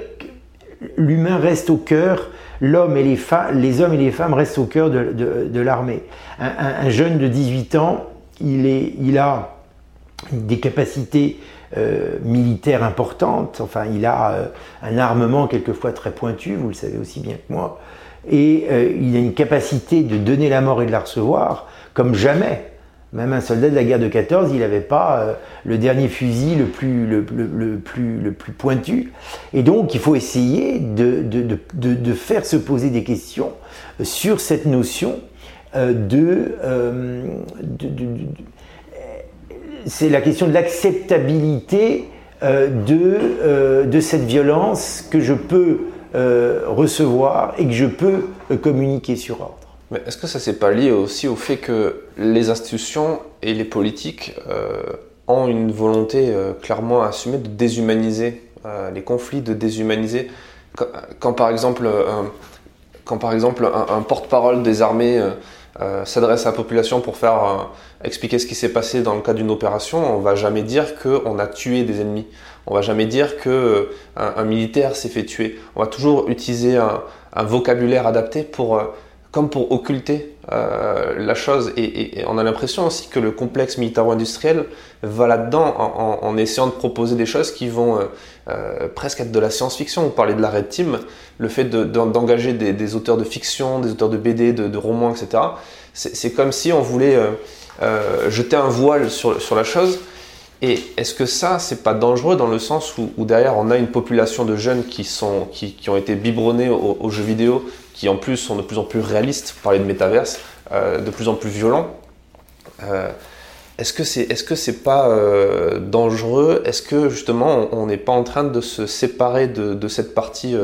l'humain reste au cœur, l'homme et les les hommes et les femmes restent au cœur de, l'armée. un, jeune de 18 ans, il, a des capacités euh, militaires importantes, enfin il a euh, un armement quelquefois très pointu, vous le savez aussi bien que moi, et euh, il a une capacité de donner la mort et de la recevoir comme jamais. Même un soldat de la guerre de 14, il n'avait pas le dernier fusil le plus, le, plus, le plus pointu. Et donc, il faut essayer de, faire se poser des questions sur cette notion euh, euh, de, c'est la question de l'acceptabilité euh, de, de cette violence que je peux recevoir et que je peux communiquer sur ordre. Mais est-ce que ça s'est pas lié aussi au fait que les institutions et les politiques ont une volonté clairement assumée de déshumaniser les conflits, de déshumaniser? Quand, par exemple, quand par exemple un, porte-parole des armées s'adresse à la population pour faire expliquer ce qui s'est passé dans le cas d'une opération, on va jamais dire qu'on a tué des ennemis. On va jamais dire que un, militaire s'est fait tuer. On va toujours utiliser un, un vocabulaire adapté pour comme pour occulter euh, la chose. Et, on a l'impression aussi que le complexe militaro-industriel va là-dedans en, essayant de proposer des choses qui vont euh, euh, presque être de la science-fiction. Vous parlez de la Red Team, le fait d'engager des, auteurs de fiction, des auteurs de BD, de, romans, etc. C'est comme si on voulait jeter un voile sur, la chose. Et est-ce que ça, c'est pas dangereux dans le sens où, derrière on a une population de jeunes qui, sont, qui ont été biberonnés aux, jeux vidéo, qui en plus sont de plus en plus réalistes, pour parler de métaverse, euh, de plus en plus violents. Euh, est-ce que c'est est-ce que c'est pas euh, dangereux? Est-ce que justement on n'est pas en train de se séparer de, cette partie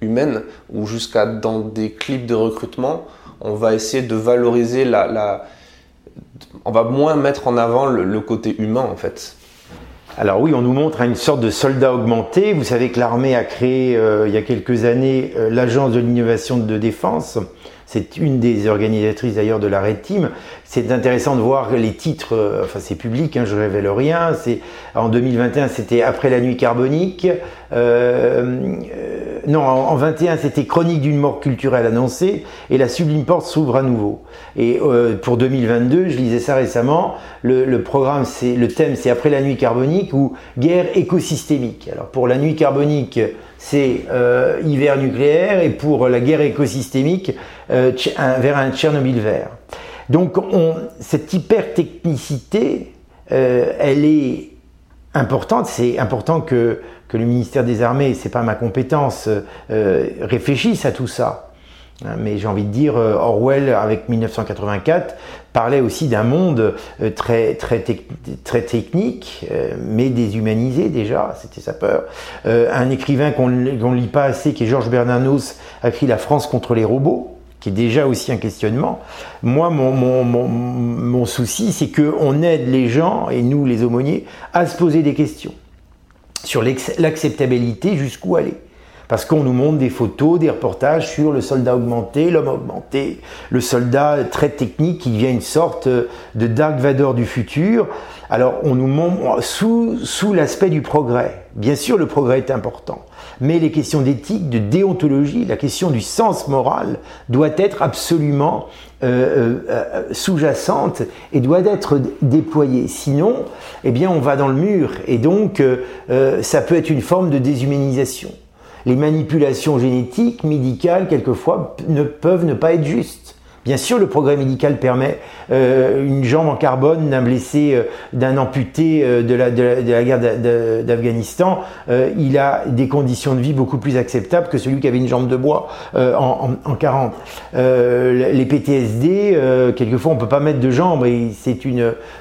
humaine ou jusqu'à dans des clips de recrutement on va essayer de valoriser la, on va moins mettre en avant le côté humain en fait? Alors oui, on nous montre une sorte de soldat augmenté. Vous savez que l'armée a créé euh, il y a quelques années euh, l'agence de l'innovation de défense. C'est une des organisatrices d'ailleurs de la Red Team. C'est intéressant de voir les titres, euh, enfin c'est public, hein, je révèle rien. C'est en 2021, c'était après la nuit carbonique. non, en, 21, c'était chronique d'une mort culturelle annoncée et la sublime porte s'ouvre à nouveau. Et pour 2022, je lisais ça récemment, le, programme, c'est le thème, c'est après la nuit carbonique ou guerre écosystémique. Alors pour la nuit carbonique, c'est euh, hiver nucléaire et pour la guerre écosystémique, euh, vers un Tchernobyl vert. Donc on, cette hypertechnicité, euh, elle est importante. C'est important que, que le ministère des Armées, c'est pas ma compétence, réfléchisse à tout ça. Hein, mais j'ai envie de dire, euh, Orwell, avec 1984, parlait aussi d'un monde euh, très, très, très technique, euh, mais déshumanisé déjà, c'était sa peur. Un écrivain qu'on ne lit pas assez, qui est Georges Bernanos, a écrit La France contre les robots qui est déjà aussi un questionnement. Moi, mon, mon, mon, mon souci, c'est qu'on aide les gens, et nous, les aumôniers, à se poser des questions sur l'acceptabilité, jusqu'où aller parce qu'on nous montre des photos, des reportages sur le soldat augmenté, l'homme augmenté, le soldat très technique qui devient une sorte de Dark Vador du futur. Alors on nous montre sous, sous l'aspect du progrès. Bien sûr, le progrès est important, mais les questions d'éthique, de déontologie, la question du sens moral doit être absolument euh, euh, sous-jacente et doit être déployée. Sinon, eh bien, on va dans le mur et donc euh, ça peut être une forme de déshumanisation les manipulations génétiques, médicales, quelquefois, ne peuvent ne pas être justes. Bien sûr, le progrès médical permet euh, une jambe en carbone d'un blessé, euh, d'un amputé euh, de, la, guerre d'Afghanistan. il a des conditions de vie beaucoup plus acceptables que celui qui avait une jambe de bois en, en, 40. les PTSD, quelquefois, on peut pas mettre de jambe et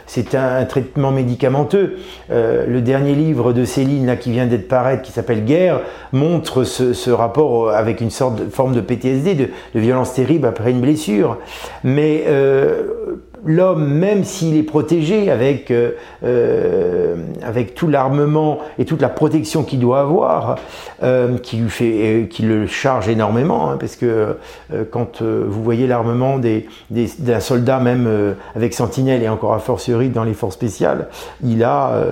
c'est un, traitement médicamenteux. le dernier livre de Céline qui vient d'être paraître, qui s'appelle Guerre, montre ce, rapport avec une sorte de forme de PTSD, de violence terrible après une blessure. Mais euh, l'homme, même s'il est protégé avec, euh, euh, avec tout l'armement et toute la protection qu'il doit avoir, qui, lui fait, qui le charge énormément, hein, parce que quand vous voyez l'armement d'un soldat, même avec Sentinelle et encore à fortiori dans les forces spéciales, il a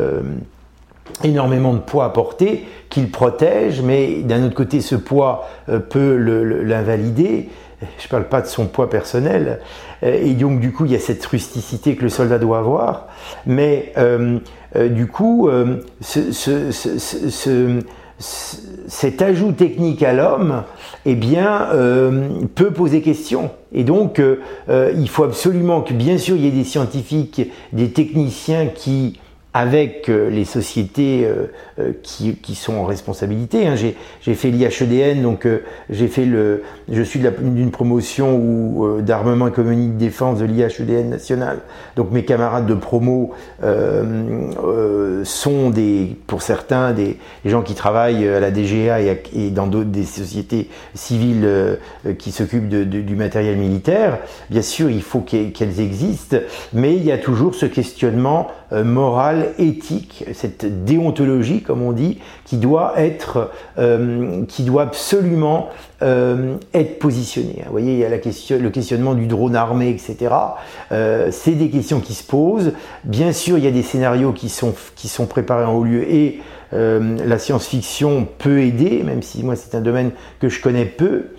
énormément de poids à porter qu'il protège, mais d'un autre côté, ce poids peut l'invalider je ne parle pas de son poids personnel, euh, et donc du coup il y a cette rusticité que le soldat doit avoir, mais euh, euh, du coup ce, ce, ce, cet ajout technique à l'homme, eh bien, peut poser question. Et donc, il faut absolument que, bien sûr, il y ait des scientifiques, des techniciens qui avec euh, les sociétés euh, euh, qui, qui, sont en responsabilité. Hein. J'ai fait l'IHEDN, donc j'ai fait le, je suis d'une promotion ou d'armement économique de défense de l'IHEDN national. Donc mes camarades de promo euh, sont des, pour certains, des, gens qui travaillent à la DGA et, et dans d'autres des sociétés civiles qui s'occupent de, du matériel militaire. Bien sûr, il faut qu'elles existent, mais il y a toujours ce questionnement euh, morale, éthique, cette déontologie, comme on dit, qui doit être, euh, qui doit absolument euh, être positionnée. Vous voyez, il y a le questionnement du drone armé, etc. c'est des questions qui se posent. Bien sûr, il y a des scénarios qui sont, qui sont préparés en haut lieu et la science-fiction peut aider, même si moi c'est un domaine que je connais peu.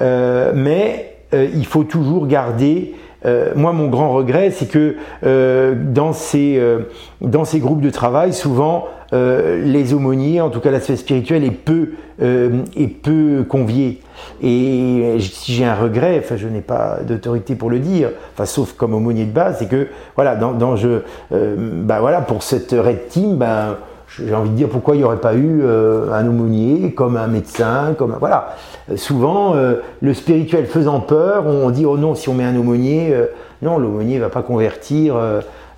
mais il faut toujours garder euh, moi, mon grand regret, c'est que euh, dans, ces, euh, dans ces groupes de travail, souvent, les aumôniers, en tout cas l'aspect spirituel, est peu, est peu convié. Et si j'ai un regret, enfin, je n'ai pas d'autorité pour le dire, enfin, sauf comme aumônier de base, c'est que, voilà, dans, je, bah, voilà, pour cette red team, ben, j'ai envie de dire pourquoi il n'y aurait pas eu euh, un aumônier comme un médecin, comme voilà. souvent, euh, le spirituel faisant peur, on dit oh non, si on met un aumônier, euh, non, l'aumônier va pas convertir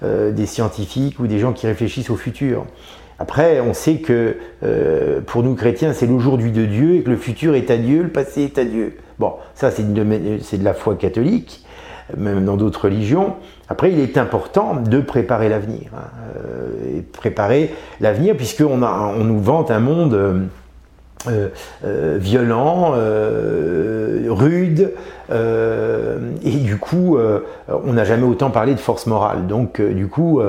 des scientifiques ou des gens qui réfléchissent au futur. Après, on sait que pour nous chrétiens, c'est l'aujourd'hui de Dieu et que le futur est à Dieu, le passé est à Dieu. Bon, ça c'est de la foi catholique même dans d'autres religions. Après, il est important de préparer l'avenir, hein, euh, préparer l'avenir, puisqu'on on nous vante un monde euh, euh, violent, rude, et du coup, on n'a jamais autant parlé de force morale. Donc, du coup,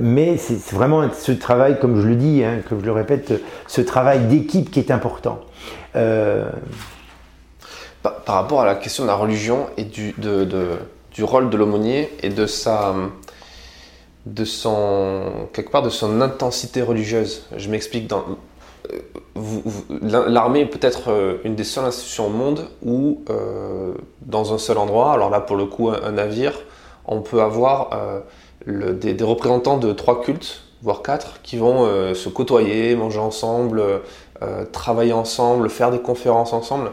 mais c'est vraiment ce travail, comme je le dis, hein, comme je le répète, ce travail d'équipe qui est important. Par, rapport à la question de la religion et du, de du rôle de l'aumônier et de son quelque part de son intensité religieuse. Je m'explique dans l'armée est peut-être euh, une des seules institutions au monde où euh, dans un seul endroit, alors là pour le coup un, navire, on peut avoir euh, des, représentants de trois cultes, voire quatre, qui vont se côtoyer, manger ensemble, travailler ensemble, faire des conférences ensemble.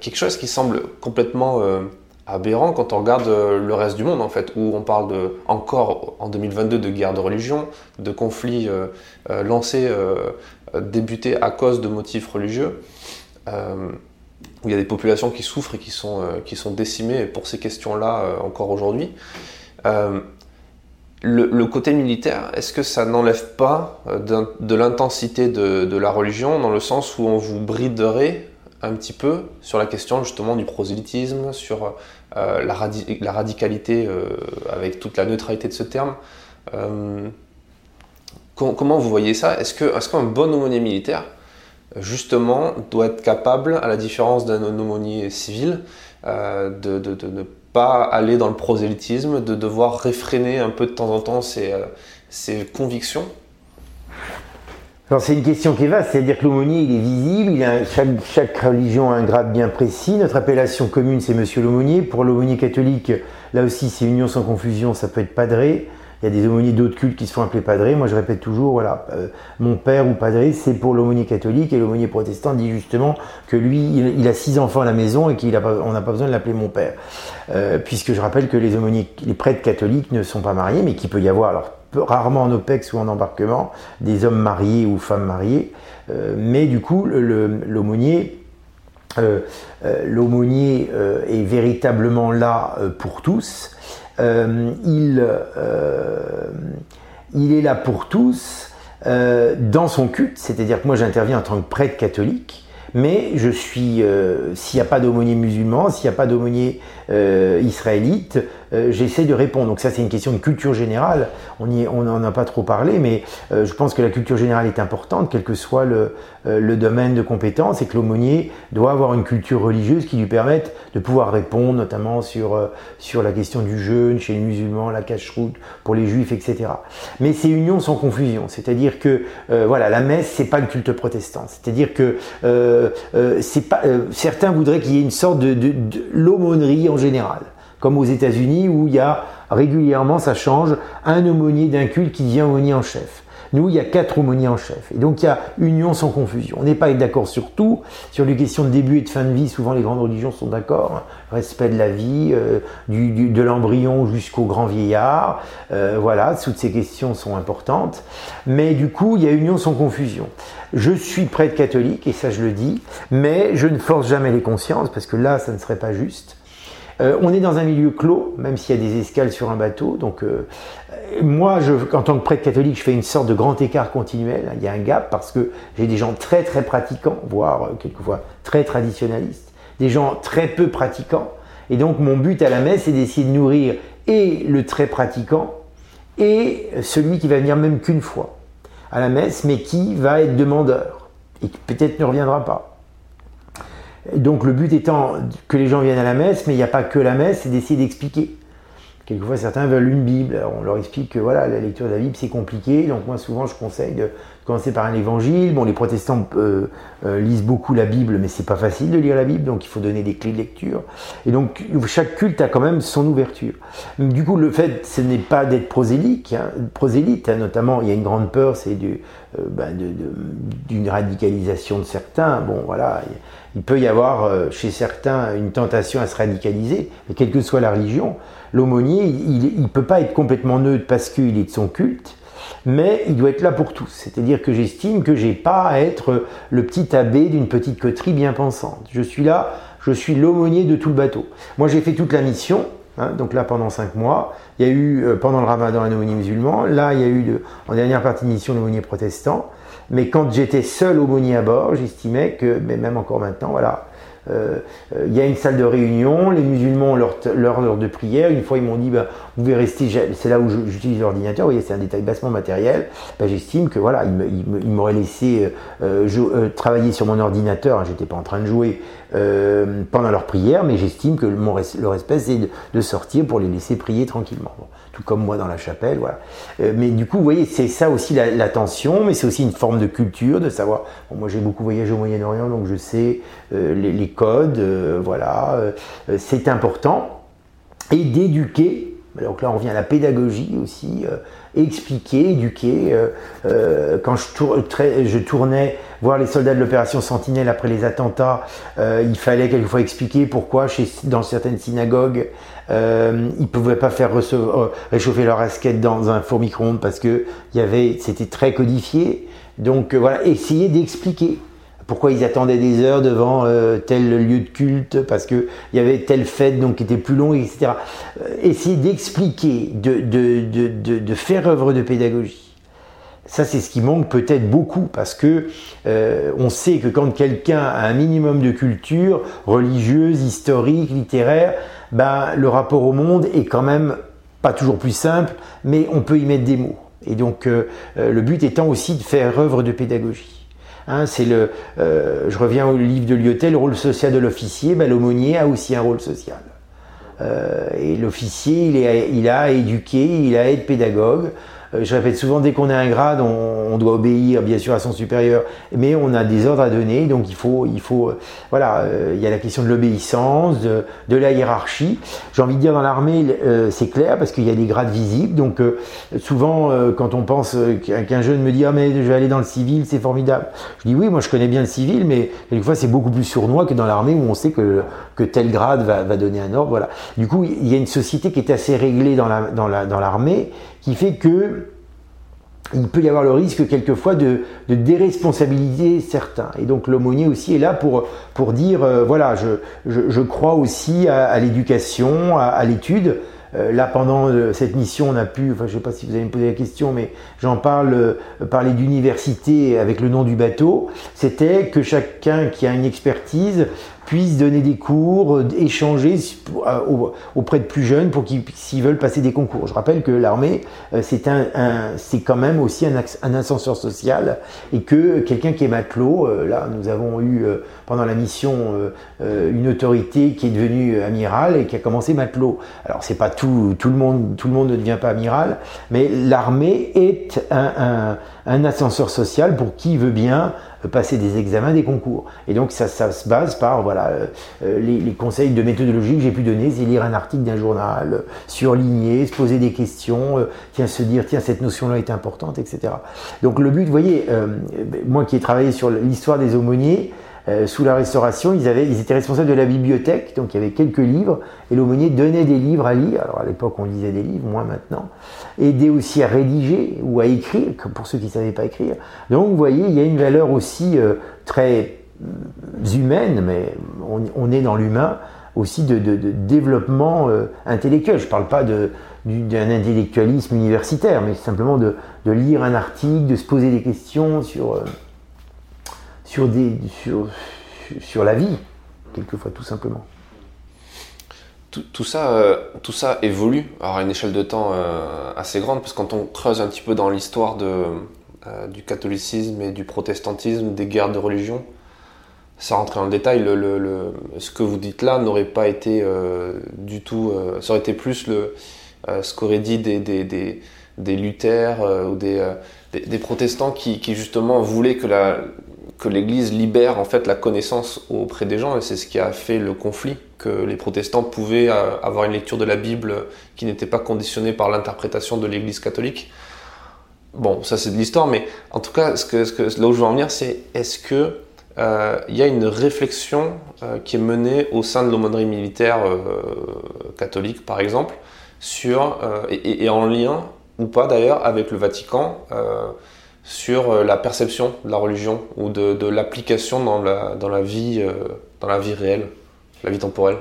quelque chose qui semble complètement aberrant quand on regarde euh, le reste du monde en fait, où on parle de, encore en 2022 de guerre de religion, de conflits euh, euh, lancés, débutés à cause de motifs religieux, où il y a des populations qui souffrent et qui sont, qui sont décimées pour ces questions-là encore aujourd'hui. Le, côté militaire, est-ce que ça n'enlève pas de l'intensité de, de, la religion dans le sens où on vous briderait un petit peu sur la question justement du prosélytisme, sur euh, la, radicalité euh, avec toute la neutralité de ce terme. Euh, comment vous voyez ça? Est-ce qu'un bon aumônier militaire, justement, doit être capable, à la différence d'un aumônier civil, de, ne pas aller dans le prosélytisme, de devoir réfréner un peu de temps en temps ses convictions? C'est une question qui est vaste, c'est-à-dire que l'aumônier, il est visible, il a, chaque, religion a un grade bien précis. Notre appellation commune, c'est Monsieur l'aumônier. Pour l'aumônier catholique, là aussi, c'est union sans confusion, ça peut être padré. Il y a des aumôniers d'autres cultes qui se font appeler padré. Moi, je répète toujours, voilà, euh, mon père ou padré, c'est pour l'aumônier catholique et l'aumônier protestant dit justement que lui, il, a six enfants à la maison et qu'on n'a pas besoin de l'appeler mon père. Euh, puisque je rappelle que les aumôniers, les prêtres catholiques ne sont pas mariés, mais qu'il peut y avoir, alors rarement en OPEX ou en embarquement, des hommes mariés ou femmes mariées. Euh, mais du coup, l'aumônier euh, euh, est véritablement là pour tous. il, il est là pour tous dans son culte, c'est-à-dire que moi j'interviens en tant que prêtre catholique, mais je suis, s'il n'y a pas d'aumônier musulman, s'il n'y a pas d'aumônier israélite, j'essaie de répondre. Donc ça, c'est une question de culture générale. On n'en a pas trop parlé, mais euh, je pense que la culture générale est importante, quel que soit le, euh, le domaine de compétence, et que l'aumônier doit avoir une culture religieuse qui lui permette de pouvoir répondre, notamment sur, sur la question du jeûne chez les musulmans, la cache-route pour les juifs, etc. Mais c'est union sans confusion, c'est-à-dire que voilà, la messe, c'est pas le culte protestant. C'est-à-dire que c'est pas, certains voudraient qu'il y ait une sorte de, de l'aumônerie en général comme aux États-Unis où il y a régulièrement, ça change, un aumônier d'un culte qui devient aumônier en chef. Nous, il y a quatre aumôniers en chef. Et donc, il y a union sans confusion. On n'est pas d'accord sur tout. Sur les questions de début et de fin de vie, souvent les grandes religions sont d'accord. Respect de la vie, euh, du, de l'embryon jusqu'au grand vieillard. Euh, voilà, toutes ces questions sont importantes. Mais du coup, il y a union sans confusion. Je suis prêtre catholique, et ça je le dis, mais je ne force jamais les consciences, parce que là, ça ne serait pas juste. Euh, on est dans un milieu clos, même s'il y a des escales sur un bateau. Donc, moi, je, en tant que prêtre catholique, je fais une sorte de grand écart continuel. Il y a un gap parce que j'ai des gens très très pratiquants, voire quelquefois très traditionnalistes, des gens très peu pratiquants. Et donc, mon but à la messe, c'est d'essayer de nourrir et le très pratiquant et celui qui va venir même qu'une fois à la messe, mais qui va être demandeur et qui peut-être ne reviendra pas. Donc le but étant que les gens viennent à la messe, mais il n'y a pas que la messe, c'est d'essayer d'expliquer. Quelquefois, certains veulent une Bible. on leur explique que voilà, la lecture de la Bible, c'est compliqué. Donc, moi, souvent, je conseille de commencer par un évangile. Bon, les protestants euh, euh, lisent beaucoup la Bible, mais c'est pas facile de lire la Bible, donc il faut donner des clés de lecture. Et donc, chaque culte a quand même son ouverture. Du coup, le fait, ce n'est pas d'être prosélyte, hein, hein, notamment, il y a une grande peur, c'est euh, ben, d'une radicalisation de certains. Bon, voilà, il peut y avoir chez certains une tentation à se radicaliser, mais quelle que soit la religion l'aumônier, il ne peut pas être complètement neutre parce qu'il est de son culte, mais il doit être là pour tous. C'est-à-dire que j'estime que j'ai pas à être le petit abbé d'une petite coterie bien pensante. Je suis là, je suis l'aumônier de tout le bateau. Moi, j'ai fait toute la mission. Hein, donc là, pendant cinq mois, il y a eu euh, pendant le ramadan un aumônier musulman. Là, il y a eu en dernière partie de mission l'aumônier protestant. Mais quand j'étais seul aumônier à bord, j'estimais que, mais même encore maintenant, voilà, euh, euh, il y a une salle de réunion, les musulmans ont leur, heure de prière. Une fois, ils m'ont dit, bah, vous pouvez rester, c'est là où j'utilise l'ordinateur. Vous voyez, c'est un détail bassement matériel. Bah, j'estime que voilà, ils m'auraient laissé euh, travailler sur mon ordinateur. Hein, j'étais pas en train de jouer pendant leur prière, mais j'estime que mon, le respect, c'est de, sortir pour les laisser prier tranquillement tout comme moi dans la chapelle. Voilà. Euh, mais du coup, vous voyez, c'est ça aussi la, tension, mais c'est aussi une forme de culture, de savoir. moi, j'ai beaucoup voyagé au Moyen-Orient, donc je sais euh, les, codes, euh, voilà. c'est important. Et d'éduquer. Donc là, on vient à la pédagogie aussi, expliquer, éduquer. quand je, tournais voir les soldats de l'opération Sentinelle après les attentats, il fallait quelquefois expliquer pourquoi chez, dans certaines synagogues, euh, ils pouvaient pas faire euh, réchauffer leur asquette dans un four micro-ondes parce que c'était très codifié. Donc euh, voilà, essayer d'expliquer pourquoi ils attendaient des heures devant euh, tel lieu de culte, parce qu'il y avait telle fête donc qui était plus longue, etc. essayer d'expliquer, de, de, de, de, faire œuvre de pédagogie. Ça, c'est ce qui manque peut-être beaucoup parce que on sait que quand quelqu'un a un minimum de culture religieuse, historique, littéraire, ben, le rapport au monde est quand même pas toujours plus simple, mais on peut y mettre des mots. Et donc euh, euh, le but étant aussi de faire œuvre de pédagogie. Hein, c'est le, euh, je reviens au livre de Lyotel, le rôle social de l'officier. Ben, L'aumônier a aussi un rôle social. et l'officier, il, il, a à éduquer, il a être pédagogue. Euh, je répète souvent, dès qu'on a un grade, on, doit obéir bien sûr à son supérieur, mais on a des ordres à donner, donc il faut, il faut, euh, voilà, euh, il y a la question de l'obéissance, de, de, la hiérarchie. J'ai envie de dire dans l'armée, c'est clair parce qu'il y a des grades visibles, donc souvent quand on pense qu'un jeune me dit ah mais je vais aller dans le civil, c'est formidable. Je dis oui, moi je connais bien le civil, mais quelquefois c'est beaucoup plus sournois que dans l'armée où on sait que, que tel grade va, va donner un ordre, voilà. Du coup, il y a une société qui est assez réglée dans la dans la dans l'armée qui fait que il peut y avoir le risque quelquefois de, déresponsabiliser certains. Et donc l'aumônier aussi est là pour, dire, euh, voilà, je, crois aussi à, l'éducation, à, à l'étude. Euh, là, pendant euh, cette mission, on a pu, enfin je ne sais pas si vous allez me poser la question, mais j'en parle, parler d'université avec le nom du bateau, c'était que chacun qui a une expertise puissent donner des cours, euh, échanger euh, auprès de plus jeunes pour qu'ils s'ils veulent passer des concours. Je rappelle que l'armée, euh, c'est un, c'est quand même aussi un, ascenseur social et que quelqu'un qui est matelot, là nous avons eu pendant la mission une autorité qui est devenue amiral et qui a commencé matelot. Alors c'est pas tout, tout le monde, tout le monde ne devient pas amiral, mais l'armée est un, un ascenseur social pour qui veut bien passer des examens, des concours. Et donc ça, ça se base par voilà, euh, euh, les, conseils de méthodologie que j'ai pu donner, c'est lire un article d'un journal, euh, surligner, se poser des questions, tiens, se dire, tiens, cette notion-là est importante, etc. Donc le but, vous voyez, moi qui ai travaillé sur l'histoire des aumôniers, euh, sous la Restauration, ils, étaient responsables de la bibliothèque, donc il y avait quelques livres, et l'aumônier donnait des livres à lire. Alors à l'époque, on lisait des livres, moins maintenant. Aidait aussi à rédiger ou à écrire, pour ceux qui ne savaient pas écrire. Donc vous voyez, il y a une valeur aussi euh, très humaine, mais on, est dans l'humain, aussi de, développement intellectuel. Je ne parle pas d'un intellectualisme universitaire, mais simplement de, lire un article, de se poser des questions sur, sur, des, sur, sur la vie, quelquefois tout simplement. Tout, ça, tout ça évolue à une échelle de temps assez grande, parce que quand on creuse un petit peu dans l'histoire de, euh, du catholicisme et du protestantisme, des guerres de religion. Sans rentrer dans le détail, le, ce que vous dites là n'aurait pas été euh, du tout. Euh, ça aurait été plus le, ce qu'auraient dit des, des, des, des Luthères ou des, des, protestants qui, qui, justement voulaient que la que l'Église libère en fait la connaissance auprès des gens et c'est ce qui a fait le conflit que les protestants pouvaient avoir une lecture de la Bible qui n'était pas conditionnée par l'interprétation de l'Église catholique. Bon, ça c'est de l'histoire, mais en tout cas, ce que, ce que, là où je veux en venir, c'est est-ce que euh, il y a une réflexion euh, qui est menée au sein de l'aumônerie militaire euh, catholique, par exemple, sur et, en lien ou pas d'ailleurs avec le Vatican sur la perception de la religion ou de, de l'application dans la, dans la vie dans la vie réelle, la vie temporelle.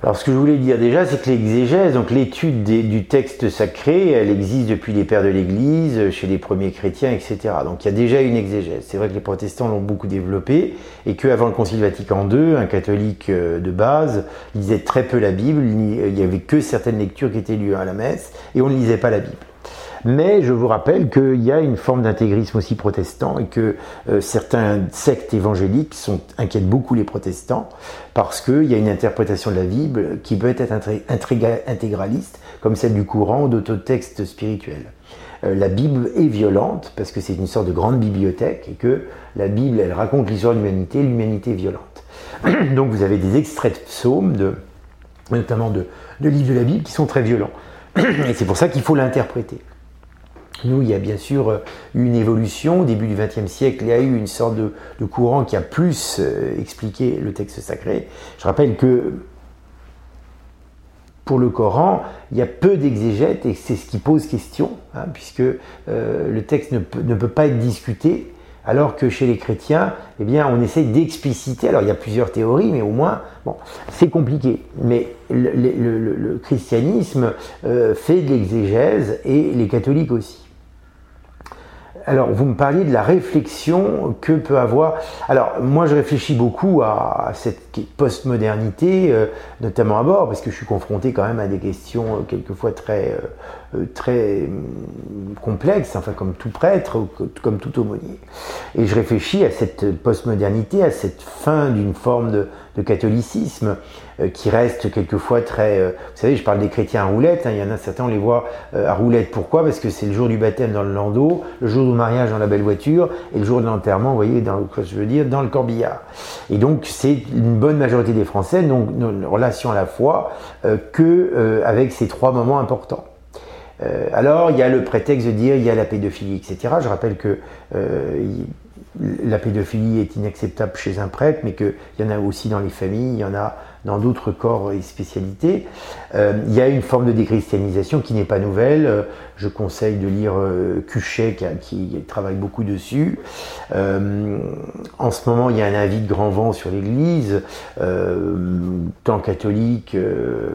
Alors ce que je voulais dire déjà, c'est que l'exégèse, donc l'étude du texte sacré, elle existe depuis les pères de l'Église, chez les premiers chrétiens, etc. Donc il y a déjà une exégèse. C'est vrai que les protestants l'ont beaucoup développée et qu'avant le Concile Vatican II, un catholique euh, de base lisait très peu la Bible, il n'y avait que certaines lectures qui étaient lues à la messe et on ne lisait pas la Bible. Mais je vous rappelle qu'il y a une forme d'intégrisme aussi protestant et que euh, certains sectes évangéliques inquiètent beaucoup les protestants parce qu'il y a une interprétation de la Bible qui peut être intégraliste, comme celle du courant ou d'autotexte spirituel. Euh, la Bible est violente parce que c'est une sorte de grande bibliothèque et que la Bible, elle raconte l'histoire de l'humanité, l'humanité est violente. Donc vous avez des extraits de psaumes, notamment de, de livres de la Bible, qui sont très violents. Et c'est pour ça qu'il faut l'interpréter. Nous, il y a bien sûr euh, une évolution. Au début du XXe siècle, il y a eu une sorte de, courant qui a plus euh, expliqué le texte sacré. Je rappelle que pour le Coran, il y a peu d'exégètes et c'est ce qui pose question, hein, puisque euh, le texte ne peut, pas être discuté, alors que chez les chrétiens, eh bien, on essaie d'expliciter. Alors, il y a plusieurs théories, mais au moins, bon, c'est compliqué. Mais le, christianisme fait de l'exégèse et les catholiques aussi. Alors, vous me parliez de la réflexion que peut avoir. Alors, moi, je réfléchis beaucoup à, cette postmodernité, euh, notamment à bord, parce que je suis confronté quand même à des questions euh, quelquefois très, euh, très hum, complexes, enfin, comme tout prêtre, comme tout aumônier. Et je réfléchis à cette postmodernité, à cette fin d'une forme de, catholicisme qui reste quelquefois très... Euh, vous savez, je parle des chrétiens à roulette, hein, il y en a certains, on les voit euh, à roulette. Pourquoi? Parce que c'est le jour du baptême dans le landau, le jour du mariage dans la belle voiture, et le jour de l'enterrement, vous voyez, dans, je veux dire, dans le corbillard. Et donc, c'est une bonne majorité des Français n'ont une relation à la foi que avec ces trois moments importants. alors, il y a le prétexte de dire il y a la pédophilie, etc. Je rappelle que la pédophilie est inacceptable chez un prêtre, mais qu'il y en a aussi dans les familles, il y en a dans d'autres corps et spécialités. Euh, il y a une forme de déchristianisation qui n'est pas nouvelle. Euh, je conseille de lire euh, Cuchet qui, travaille beaucoup dessus. en ce moment, il y a un avis de grand vent sur l'Église, tant catholique,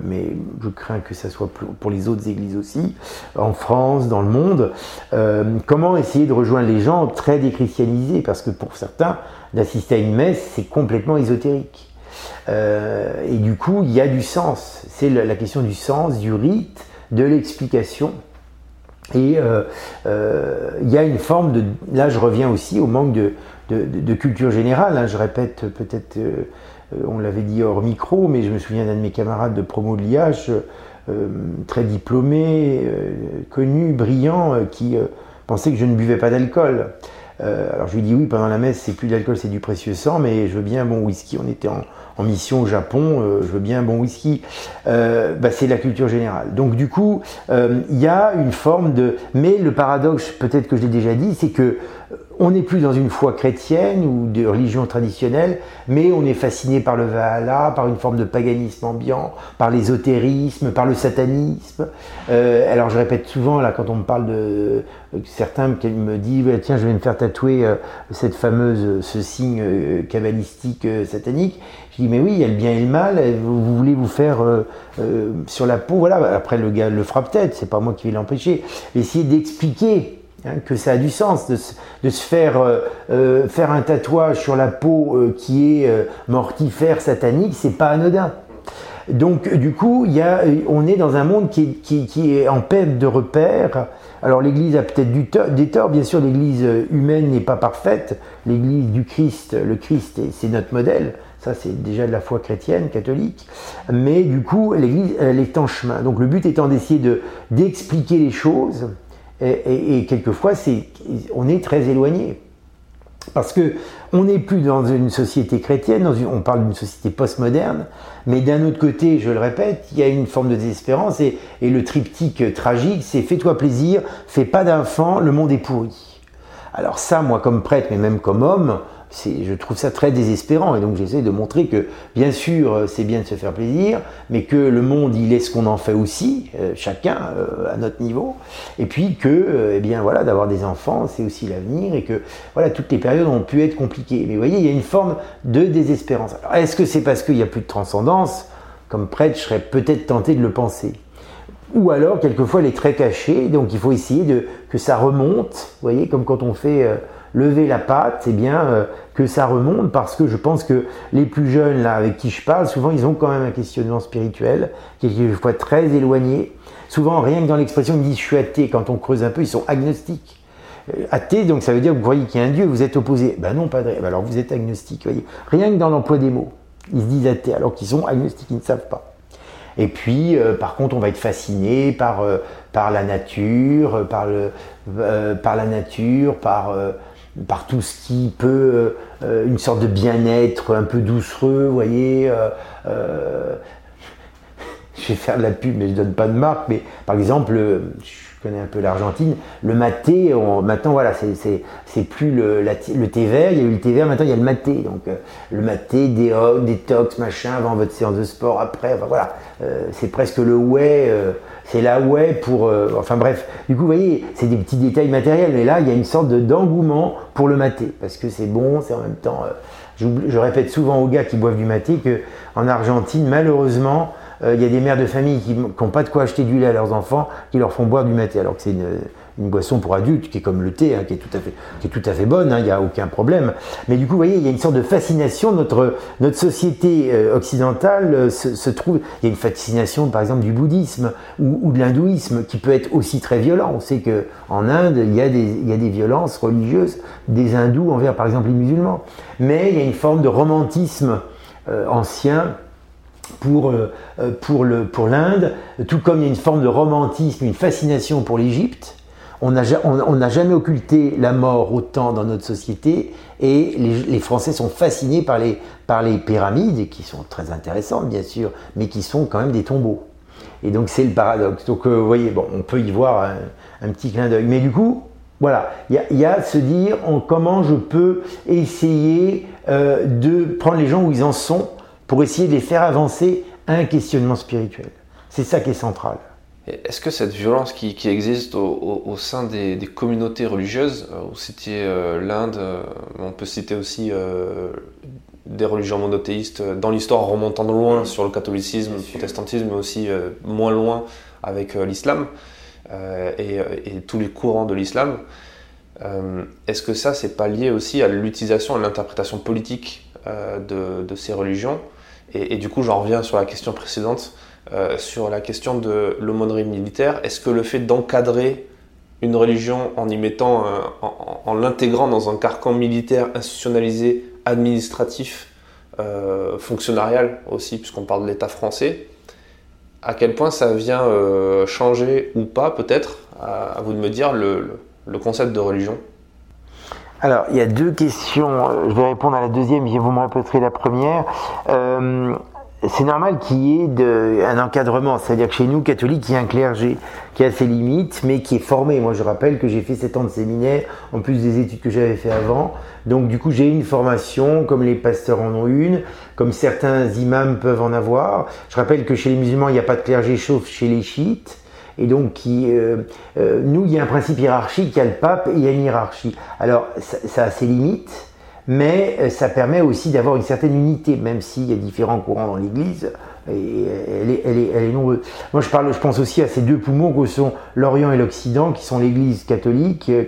mais je crains que ça soit pour les autres églises aussi, en France, dans le monde. comment essayer de rejoindre les gens très déchristianisés? Parce que pour certains, d'assister à une messe, c'est complètement ésotérique. Euh, et du coup, il y a du sens. C'est la, question du sens, du rite, de l'explication. Et euh, euh, il y a une forme de... Là, je reviens aussi au manque de, culture générale. Hein. Je répète peut-être, on l'avait dit hors micro, mais je me souviens d'un de mes camarades de promo de l'IH, très diplômé, connu, brillant, qui pensait que je ne buvais pas d'alcool. Alors je lui dis oui, pendant la messe, c'est plus d'alcool, c'est du précieux sang, mais je veux bien un bon whisky. On était en, mission au Japon, euh, je veux bien un bon whisky, euh, bah, c'est la culture générale. Donc du coup, euh, il y a une forme de... Mais le paradoxe, peut-être que je l'ai déjà dit, c'est que on n'est plus dans une foi chrétienne ou de religion traditionnelle, mais on est fasciné par le Valhalla, par une forme de paganisme ambiant, par l'ésotérisme, par le satanisme. Euh, alors je répète souvent, là, quand on me parle de euh, certains qui me disent tiens, je vais me faire tatouer euh, cette fameuse, ce signe cabalistique satanique, je dis mais oui, il y a le bien et le mal, vous, voulez vous faire sur la peau, voilà, après le gars le fera peut-être, c'est pas moi qui vais l'empêcher, essayer d'expliquer Hein, que ça a du sens de, se faire, euh, euh, faire un tatouage sur la peau euh, qui est mortifère, satanique, c'est pas anodin. Donc du coup, on est dans un monde qui est, qui, qui est en perte de repères. Alors l'Église a peut-être des torts, bien sûr l'Église humaine n'est pas parfaite. L'Église du Christ, le Christ, c'est notre modèle. Ça, c'est déjà de la foi chrétienne, catholique. Mais du coup, l'Église, elle est en chemin. Donc le but étant d'essayer de, d'expliquer les choses et, quelquefois, on est très éloigné. Parce que on n'est plus dans une société chrétienne, on parle d'une société postmoderne, mais d'un autre côté, je le répète, il y a une forme de désespérance et, et le triptyque tragique, c'est fais-toi plaisir, fais pas d'enfant, le monde est pourri. Alors ça, moi comme prêtre, mais même comme homme, je trouve ça très désespérant et donc j'essaie de montrer que bien sûr euh, c'est bien de se faire plaisir, mais que le monde il est ce qu'on en fait aussi, euh, chacun euh, à notre niveau, et puis que eh bien voilà d'avoir des enfants c'est aussi l'avenir et que voilà toutes les périodes ont pu être compliquées. Mais vous voyez il y a une forme de désespérance. Alors est-ce que c'est parce qu'il n'y a plus de transcendance Comme prêtre je serais peut-être tenté de le penser. Ou alors, quelquefois, elle est très cachée, donc il faut essayer de, que ça remonte, vous voyez, comme quand on fait lever la patte, eh bien, euh, que ça remonte parce que je pense que les plus jeunes là avec qui je parle, souvent ils ont quand même un questionnement spirituel qui est quelquefois très éloigné. Souvent, rien que dans l'expression, ils disent je suis athée. Quand on creuse un peu, ils sont agnostiques. Euh, athée, donc ça veut dire que vous croyez qu'il y a un Dieu, vous êtes opposé. Ben non, pas de... Ben alors vous êtes agnostique. Voyez. Rien que dans l'emploi des mots, ils se disent athées alors qu'ils sont agnostiques, ils ne savent pas. Et puis, euh, par contre, on va être fasciné par, par la nature, par, le, par la nature, par par tout ce qui peut, euh, une sorte de bien-être un peu doucereux, vous voyez. Euh, euh, je vais faire de la pub, mais je donne pas de marque. Mais par exemple, je connais un peu l'Argentine, le maté, maintenant voilà, c'est plus le, le, thé vert, il y a eu le thé vert, maintenant il y a le maté. Donc le maté, détox, machin, avant votre séance de sport, après, voilà, c'est presque le whey c'est la ouais pour. Euh, enfin bref, du coup, vous voyez, c'est des petits détails matériels, mais là, il y a une sorte d'engouement pour le maté, parce que c'est bon, c'est en même temps. Euh, je, répète souvent aux gars qui boivent du maté qu'en Argentine, malheureusement, euh, il y a des mères de famille qui n'ont pas de quoi acheter du lait à leurs enfants, qui leur font boire du maté, alors que c'est une une boisson pour adultes qui est comme le thé, hein, qui, est tout à fait, qui est tout à fait bonne, hein, il n'y a aucun problème. Mais du coup, vous voyez, il y a une sorte de fascination. Notre, notre société euh, occidentale euh, se, trouve. Il y a une fascination, par exemple, du bouddhisme ou, de l'hindouisme qui peut être aussi très violent. On sait qu'en Inde, il y, a des, il y a des violences religieuses des hindous envers, par exemple, les musulmans. Mais il y a une forme de romantisme euh, ancien pour, le, pour l'Inde, tout comme il y a une forme de romantisme, une fascination pour l'Égypte on n'a jamais occulté la mort autant dans notre société et les, Français sont fascinés par les, pyramides, qui sont très intéressantes bien sûr, mais qui sont quand même des tombeaux. Et donc c'est le paradoxe. Donc euh, vous voyez, bon, on peut y voir un, petit clin d'œil. Mais du coup, voilà, il y, a se dire comment je peux essayer euh, de prendre les gens où ils en sont pour essayer de les faire avancer à un questionnement spirituel. C'est ça qui est central. Est-ce que cette violence qui, existe au, sein des, communautés religieuses, euh, vous citiez euh, l'Inde, euh, on peut citer aussi des religions monothéistes dans l'histoire remontant de loin sur le catholicisme, le protestantisme, mais aussi moins loin avec l'islam et, tous les courants de l'islam. Est-ce que ça, c'est pas lié aussi à l'utilisation et l'interprétation politique de, ces religions? Et, et, du coup, j'en reviens sur la question précédente. Euh, sur la question de l'aumônerie militaire. Est-ce que le fait d'encadrer une religion en y mettant, euh, en, l'intégrant dans un carcan militaire institutionnalisé, administratif, euh, fonctionnarial aussi, puisqu'on parle de l'État français, à quel point ça vient changer ou pas, peut-être, à, vous de me dire, le, concept de religion? Alors, il y a deux questions. Je vais répondre à la deuxième, vous me répéterez la première c'est normal qu'il y ait un encadrement, c'est-à-dire que chez nous, catholiques, il y a un clergé qui a ses limites, mais qui est formé. Moi, je rappelle que j'ai fait 7 ans de séminaire, en plus des études que j'avais fait avant. Donc, du coup, j'ai une formation, comme les pasteurs en ont une, comme certains imams peuvent en avoir. Je rappelle que chez les musulmans, il n'y a pas de clergé, sauf chez les chiites. Et donc, qui, euh, euh, nous, il y a un principe hiérarchique, il y a le pape et il y a une hiérarchie. Alors, ça a ses limites mais euh, ça permet aussi d'avoir une certaine unité, même s'il y a différents courants dans l'Église, et elle est, elle, nombreuse. Moi, je, parle, je pense aussi à ces deux poumons que sont l'Orient et l'Occident, qui sont l'Église catholique, euh,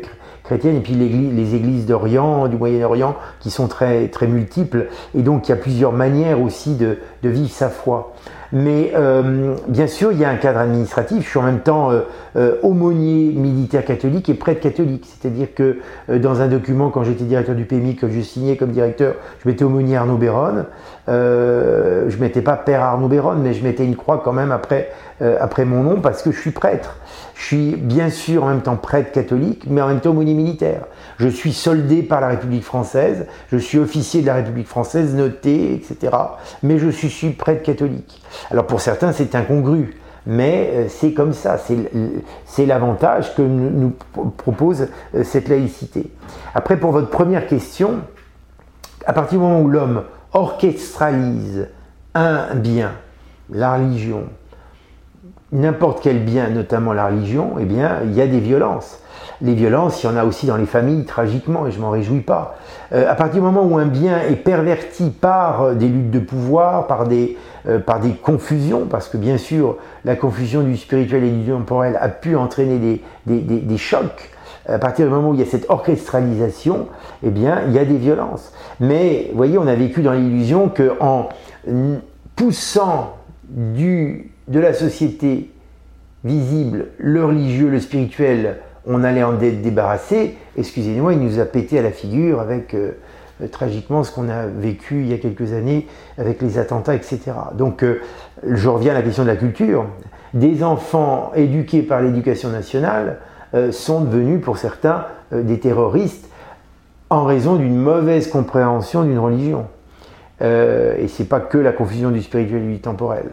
chrétienne, et puis les églises d'Orient, du Moyen-Orient, qui sont très, très multiples, et donc il y a plusieurs manières aussi de, de vivre sa foi. Mais euh, bien sûr, il y a un cadre administratif. Je suis en même temps euh, euh, aumônier militaire catholique et prêtre catholique. C'est-à-dire que dans un document, quand j'étais directeur du PMI, que je signais comme directeur, je mettais aumônier Arnaud Béron. je mettais pas père Arnaud Béron, mais je mettais une croix quand même après, après mon nom parce que je suis prêtre. Je suis bien sûr en même temps prêtre catholique, mais en même temps aumônier militaire. Je suis soldé par la République française, je suis officier de la République française, noté, etc. Mais je suis prêtre catholique. Alors pour certains, c'est incongru, mais euh, c'est comme ça, c'est l'avantage que nous propose euh, cette laïcité. Après, pour votre première question, à partir du moment où l'homme orchestralise un bien, la religion, n'importe quel bien, notamment la religion, eh bien, il y a des violences. Les violences, il y en a aussi dans les familles, tragiquement, et je m'en réjouis pas. Euh, à partir du moment où un bien est perverti par euh, des luttes de pouvoir, par des, euh, par des confusions, parce que bien sûr, la confusion du spirituel et du temporel a pu entraîner des chocs, à partir du moment où il y a cette orchestralisation, eh bien, il y a des violences. Mais, vous voyez, on a vécu dans l'illusion qu'en poussant du, de la société visible, le religieux, le spirituel, on allait en débarrasser. Excusez-moi, il nous a pété à la figure avec euh, euh, tragiquement ce qu'on a vécu il y a quelques années avec les attentats, etc. Donc, euh, je reviens à la question de la culture. Des enfants éduqués par l'éducation nationale sont devenus, pour certains, des terroristes en raison d'une mauvaise compréhension d'une religion. Euh, et c'est pas que la confusion du spirituel et du temporel.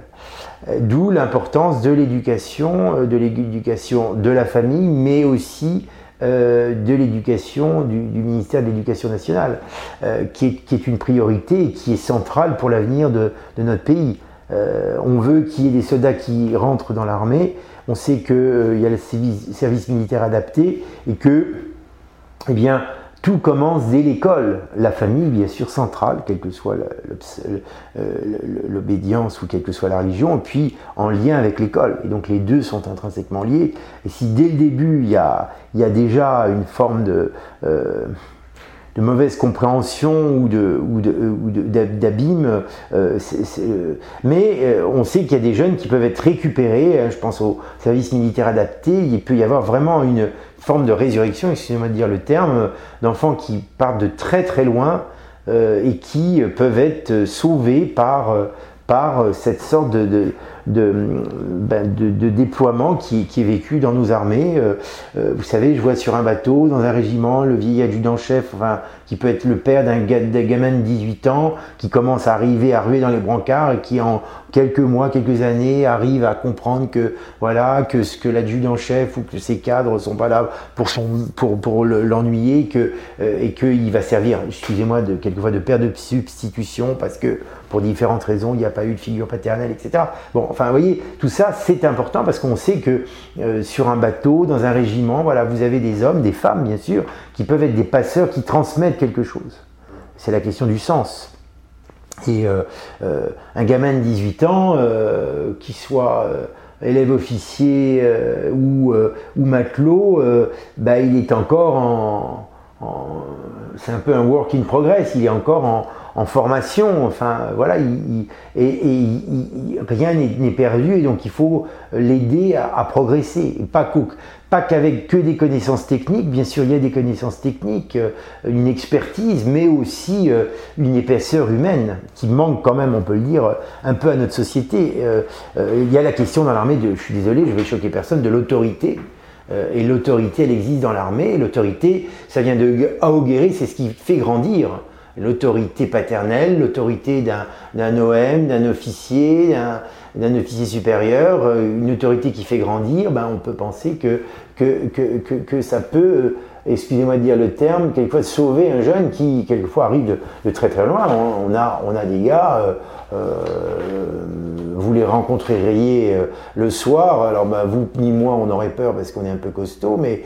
Euh, d'où l'importance de l'éducation, euh, de l'éducation de la famille, mais aussi de l'éducation du, ministère de l'Éducation nationale, qui est, une priorité et qui est centrale pour l'avenir de, notre pays. on veut qu'il y ait des soldats qui rentrent dans l'armée. On sait qu'il y a le service, militaire adapté et que, eh tout commence dès l'école. La famille, bien sûr, centrale, quelle que soit euh, l'obédience ou quelle que soit la religion, puis en lien avec l'école. Et donc les deux sont intrinsèquement liés. Et si dès le début, il y a, il y a déjà une forme de... Euh, de mauvaise compréhension ou de ou d'abîme. Euh, mais on sait qu'il y a des jeunes qui peuvent être récupérés. Hein, je pense au service militaire adapté. Il peut y avoir vraiment une forme de résurrection, excusez-moi de dire le terme, d'enfants qui partent de très très loin euh, et qui peuvent être sauvés par, euh, par cette sorte de, ben, de, de, déploiement qui, est vécu dans nos armées. Euh, euh, vous savez, je vois sur un bateau, dans un régiment, le vieil adjudant-chef, enfin, qui peut être le père d'un gamin de 18 ans, qui commence à arriver à ruer dans les brancards et qui en quelques mois, quelques années arrive à comprendre que voilà que ce que l'adjudant-chef ou que ses cadres sont pas là pour son pour, pour l'ennuyer que euh, et qu'il va servir, excusez-moi, de quelquefois de père de substitution parce que pour différentes raisons, il n'y a pas eu de figure paternelle, etc. Bon, enfin, vous voyez, tout ça, c'est important parce qu'on sait que euh, sur un bateau, dans un régiment, voilà, vous avez des hommes, des femmes, bien sûr, qui peuvent être des passeurs qui transmettent quelque chose. C'est la question du sens. Et euh, euh, un gamin de 18 ans, qui soit élève officier ou, ou, matelot, bah, il est encore en c'est un peu un work in progress, il est encore en, en formation, enfin voilà, il, et, rien n'est perdu et donc il faut l'aider à, progresser. pas pas qu'avec que des connaissances techniques, bien sûr il y a des connaissances techniques, euh, une expertise, mais aussi euh, une épaisseur humaine qui manque quand même, on peut le dire, un peu à notre société. Euh, il y a la question dans l'armée je suis désolé, je vais choquer personne, de l'autorité. Et l'autorité, elle existe dans l'armée. L'autorité, ça vient de Aoguerre, c'est ce qui fait grandir. L'autorité paternelle, l'autorité d'un OM, d'un officier, d'un officier supérieur, euh, une autorité qui fait grandir, ben on peut penser que, que, que, que ça peut excusez-moi de dire le terme, quelquefois sauver un jeune qui quelquefois arrive de, très très loin. On, a, des gars, euh, euh, vous les rencontreriez euh, le soir, alors bah, vous ni moi on aurait peur parce qu'on est un peu costaud, mais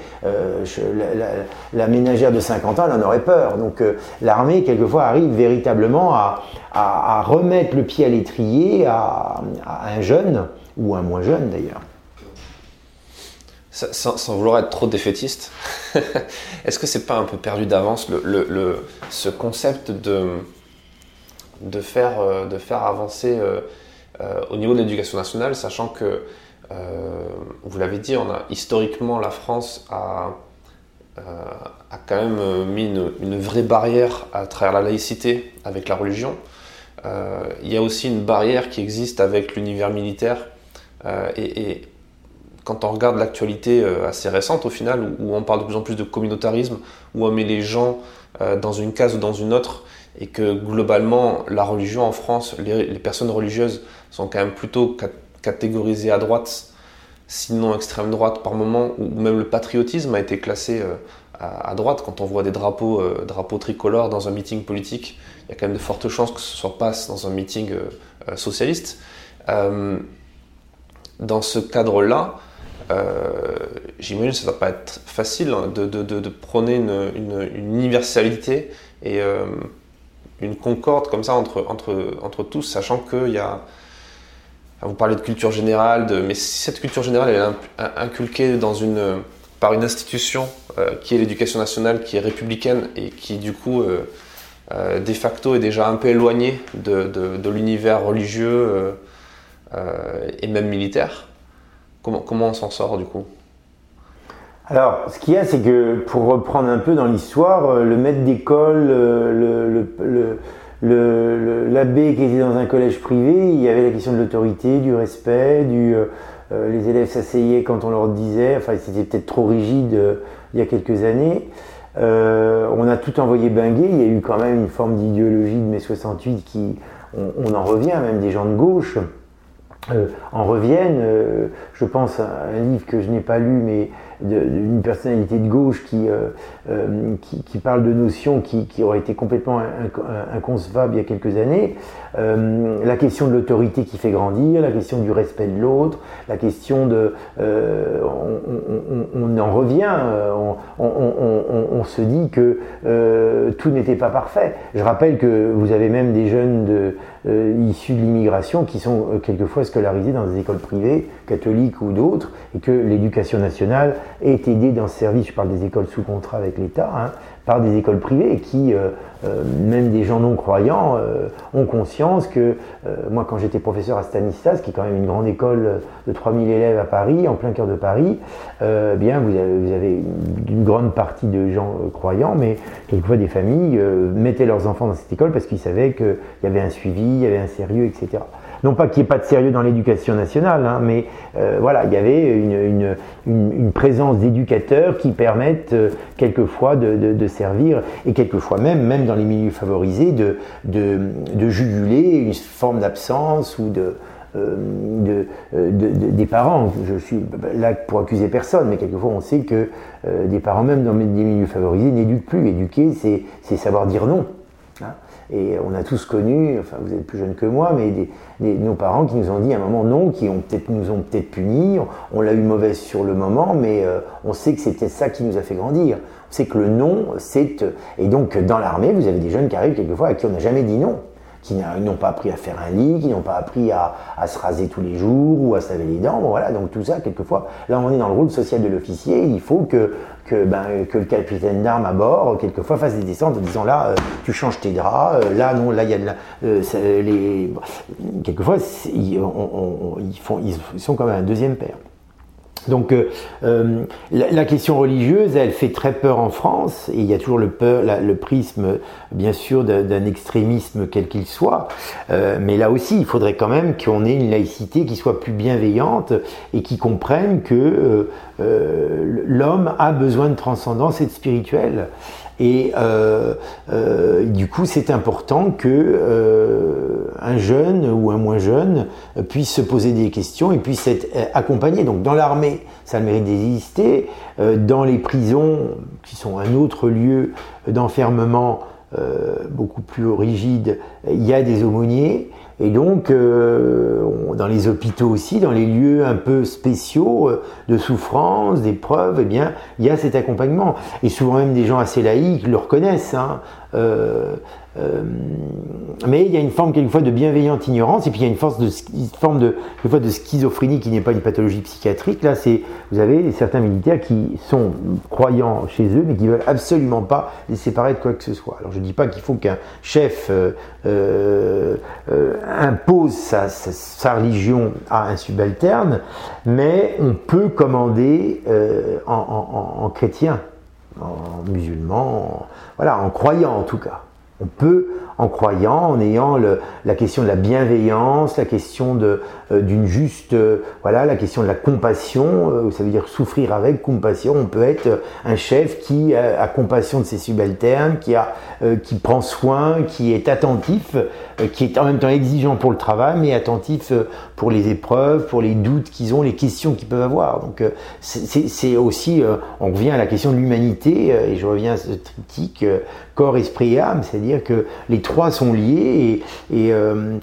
la, ménagère de 50 ans elle en aurait peur. Donc l'armée quelquefois arrive véritablement à, remettre le pied à l'étrier à un jeune, ou un moins jeune d'ailleurs sans, vouloir être trop défaitiste, est-ce que c'est pas un peu perdu d'avance le, ce concept de, de, faire, euh, de faire avancer euh, euh, au niveau de l'éducation nationale, sachant que, vous l'avez dit, on a, historiquement la France a, a quand même mis une, vraie barrière à travers la laïcité avec la religion. il y a aussi une barrière qui existe avec l'univers militaire et quand on regarde l'actualité euh, assez récente au final, où, on parle de plus en plus de communautarisme, où on met les gens euh, dans une case ou dans une autre, et que globalement la religion en France, les, personnes religieuses sont quand même plutôt catégorisées à droite, sinon extrême droite par moment, ou même le patriotisme a été classé euh, à, droite. Quand on voit des drapeaux, drapeaux tricolores dans un meeting politique, il y a quand même de fortes chances que ce soit passe dans un meeting socialiste. dans ce cadre-là, j'imagine que ça ne va pas être facile hein, de, de, prôner une, universalité et euh, une concorde comme ça entre, entre, entre tous, sachant qu'il y a. Vous parlez de culture générale, de, mais si cette culture générale est inculquée dans une, par une institution euh, qui est l'éducation nationale, qui est républicaine et qui du coup de facto est déjà un peu éloignée de, de l'univers religieux et même militaire, Comment, on s'en sort du coup? Alors, ce qu'il y a, c'est que pour reprendre un peu dans l'histoire, euh, le maître d'école, euh, l'abbé qui était dans un collège privé, il y avait la question de l'autorité, du respect, du, euh, les élèves s'asseyaient quand on leur disait, enfin c'était peut-être trop rigide il y a quelques années. on a tout envoyé binguer, il y a eu quand même une forme d'idéologie de mai 68 qui, on, en revient, même des gens de gauche, en reviennent. Euh, je pense à un livre que je n'ai pas lu, mais d'une personnalité de gauche qui, euh, euh, qui, qui, parle de notions qui, qui auraient été complètement inconcevables il y a quelques années. Euh, la question de l'autorité qui fait grandir, la question du respect de l'autre, la question de... Euh, on, en revient, on, se dit que tout n'était pas parfait. Je rappelle que vous avez même des jeunes issus de l'immigration qui sont quelquefois scolarisés dans des écoles privées, catholiques ou d'autres, et que l'éducation nationale est aidé dans ce service, je parle des écoles sous contrat avec l'État, hein, par des écoles privées qui, euh, euh, même des gens non croyants, euh, ont conscience que, moi quand j'étais professeur à Stanislas, qui est quand même une grande école de 3000 élèves à Paris, en plein cœur de Paris, bien vous avez, vous avez, une grande partie de gens croyants, mais quelquefois des familles mettaient leurs enfants dans cette école parce qu'ils savaient qu'il y avait un suivi, il y avait un sérieux, etc. Non pas qu'il n'y ait pas de sérieux dans l'éducation nationale, hein, mais euh, voilà, il y avait une, présence d'éducateurs qui permettent euh, quelquefois de, servir, et quelquefois même, même dans les milieux favorisés, de, de, juguler une forme d'absence ou de, euh, des parents. Je suis là pour accuser personne, mais quelquefois on sait que des parents, même dans des milieux favorisés, n'éduquent plus. Éduquer, c'est savoir dire non. Et on a tous connu, enfin vous êtes plus jeune que moi, mais nos parents qui nous ont dit à un moment non, qui nous ont peut-être punis, on, l'a eu mauvaise sur le moment, mais euh, on sait que c'était ça qui nous a fait grandir. On sait que le non, c'est... Et donc dans l'armée, vous avez des jeunes qui arrivent quelquefois à qui on n'a jamais dit non qui n'ont pas appris à faire un lit, qui n'ont pas appris à, se raser tous les jours ou à se les dents. voilà, donc tout ça, quelquefois, là on est dans le rôle social de l'officier, il faut que, que, ben, le capitaine d'armes à bord, quelquefois, fasse des descentes en disant là, euh, tu changes tes draps, euh, là, non, là, il y a de la. Euh, quelquefois, ils, font, ils sont quand même un deuxième père. Donc euh, euh, la, question religieuse, elle fait très peur en France, et il y a toujours le, peur, le prisme, bien sûr, d'un extrémisme quel qu'il soit. Euh, mais là aussi, il faudrait quand même qu'on ait une laïcité qui soit plus bienveillante et qui comprenne que l'homme a besoin de transcendance et de spirituel. Et euh, euh, du coup, c'est important que euh, un jeune ou un moins jeune puisse se poser des questions et puisse être accompagné. Donc, dans l'armée, ça le mérite d'exister. dans les prisons, qui sont un autre lieu d'enfermement beaucoup plus rigide, il y a des aumôniers. Et donc, euh, dans les hôpitaux aussi, dans les lieux un peu spéciaux euh, de souffrance, d'épreuve, eh bien, il y a cet accompagnement. Et souvent même des gens assez laïcs le reconnaissent. Hein. Euh, euh, mais il y a une forme quelquefois de bienveillante ignorance et puis il y a une, force de, forme de, quelquefois de schizophrénie qui n'est pas une pathologie psychiatrique. Là, c'est vous avez certains militaires qui sont croyants chez eux mais qui veulent absolument pas les séparer de quoi que ce soit. Alors je dis pas qu'il faut qu'un chef euh, impose sa, religion à un subalterne, mais on peut commander en, chrétien, en musulman, voilà, en croyant en tout cas. On peut, en croyant, en ayant la question de la bienveillance, la question de, d'une juste, euh, voilà, la question de la compassion, euh, ça veut dire souffrir avec compassion. On peut être un chef qui a, compassion de ses subalternes, qui a, qui prend soin, qui est attentif, qui est en même temps exigeant pour le travail, mais attentif pour les épreuves, pour les doutes qu'ils ont, les questions qu'ils peuvent avoir. Donc c'est aussi, on revient à la question de l'humanité, et je reviens à ce triptyque corps, esprit et âme, c'est-à-dire que les trois sont liés et, euh,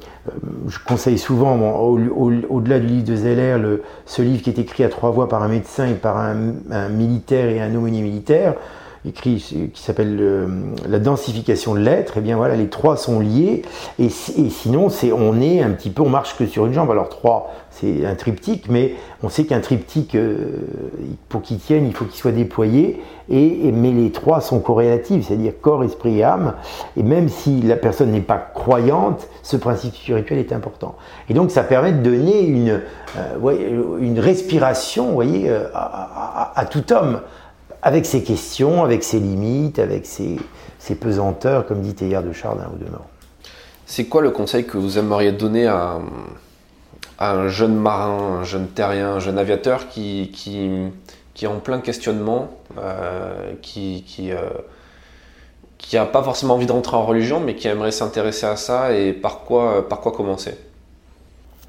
je conseille souvent, au-delà du livre de Zeller, le, ce livre qui est écrit à trois voix par un médecin et par un, militaire et un aumônier militaire, écrit qui s'appelle euh, la densification de l'être, et eh bien voilà, les trois sont liés, et, et sinon c'est on est un petit peu, on marche que sur une jambe. Alors trois, c'est un triptyque, mais on sait qu'un triptyque, euh, pour qu'il tienne, il faut qu'il soit déployé, et, mais les trois sont corrélatifs, c'est-à-dire corps, esprit et âme, et même si la personne n'est pas croyante, ce principe spirituel est important. Et donc ça permet de donner une, euh, une respiration, voyez, à tout homme avec ses questions, avec ses limites, avec ses, pesanteurs, comme dit Théard de Chardin ou de Mort. C'est quoi le conseil que vous aimeriez donner à, un jeune marin, un jeune terrien, un jeune aviateur qui, est en plein questionnement, euh, qui, qui, euh, n'a pas forcément envie de rentrer en religion, mais qui aimerait s'intéresser à ça et par quoi commencer?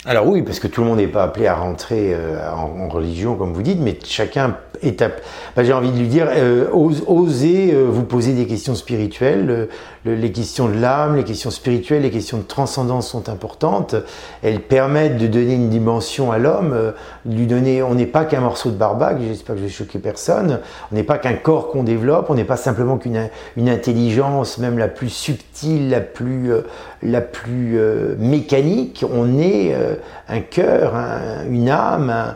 Alors oui, parce que tout le monde n'est pas appelé à rentrer euh, en, religion, comme vous dites, mais chacun est appelé. Bah, j'ai envie de lui dire, euh, osez euh, vous poser des questions spirituelles. les questions de l'âme, les questions spirituelles, les questions de transcendance sont importantes. Elles permettent de donner une dimension à l'homme, lui donner. On n'est pas qu'un morceau de barbac. J'espère que je vais choquer personne. On n'est pas qu'un corps qu'on développe. On n'est pas simplement qu'une une intelligence, même la plus subtile, la plus la plus mécanique. On est un cœur, une âme,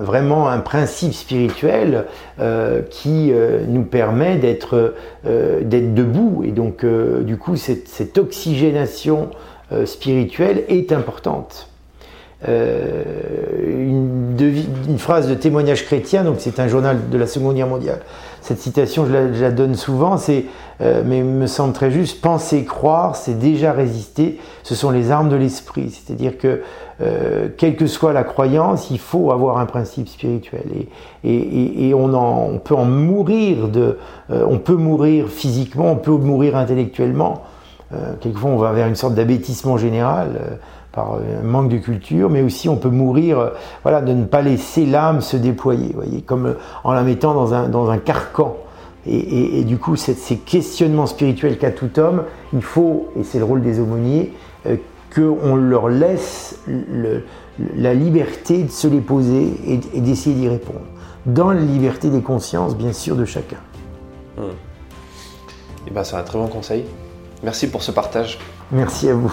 vraiment un principe spirituel euh, qui euh, nous permet d'être euh, debout. Et donc, du coup, cette, oxygénation spirituelle est importante. Une, phrase de témoignage chrétien, donc c'est un journal de la Seconde Guerre mondiale. Cette citation, je la, donne souvent, c'est, mais me semble très juste, penser, croire, c'est déjà résister, ce sont les armes de l'esprit. C'est-à-dire que euh, quelle que soit la croyance, il faut avoir un principe spirituel. Et, on, peut en mourir, euh, on peut mourir physiquement, on peut mourir intellectuellement. Euh, quelquefois, on va vers une sorte d'abêtissement général par un manque de culture, mais aussi on peut mourir, voilà, de ne pas laisser l'âme se déployer, comme en la mettant dans un, dans un carcan. Et, du coup, ces questionnements spirituels qu'a tout homme, il faut, et c'est le rôle des aumôniers, qu'on leur laisse la liberté de se les poser et, d'essayer d'y répondre. Dans la liberté des consciences, bien sûr, de chacun. Et hmm. eh ben, c'est un très bon conseil. Merci pour ce partage. Merci à vous.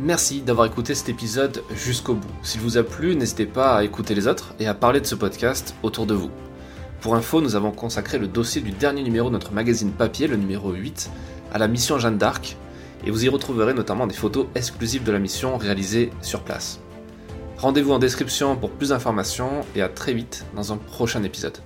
Merci d'avoir écouté cet épisode jusqu'au bout. S'il vous a plu, n'hésitez pas à écouter les autres et à parler de ce podcast autour de vous. Pour info, nous avons consacré le dossier du dernier numéro de notre magazine papier, le numéro 8, à la mission Jeanne d'Arc, et vous y retrouverez notamment des photos exclusives de la mission réalisées sur place. Rendez-vous en description pour plus d'informations et à très vite dans un prochain épisode.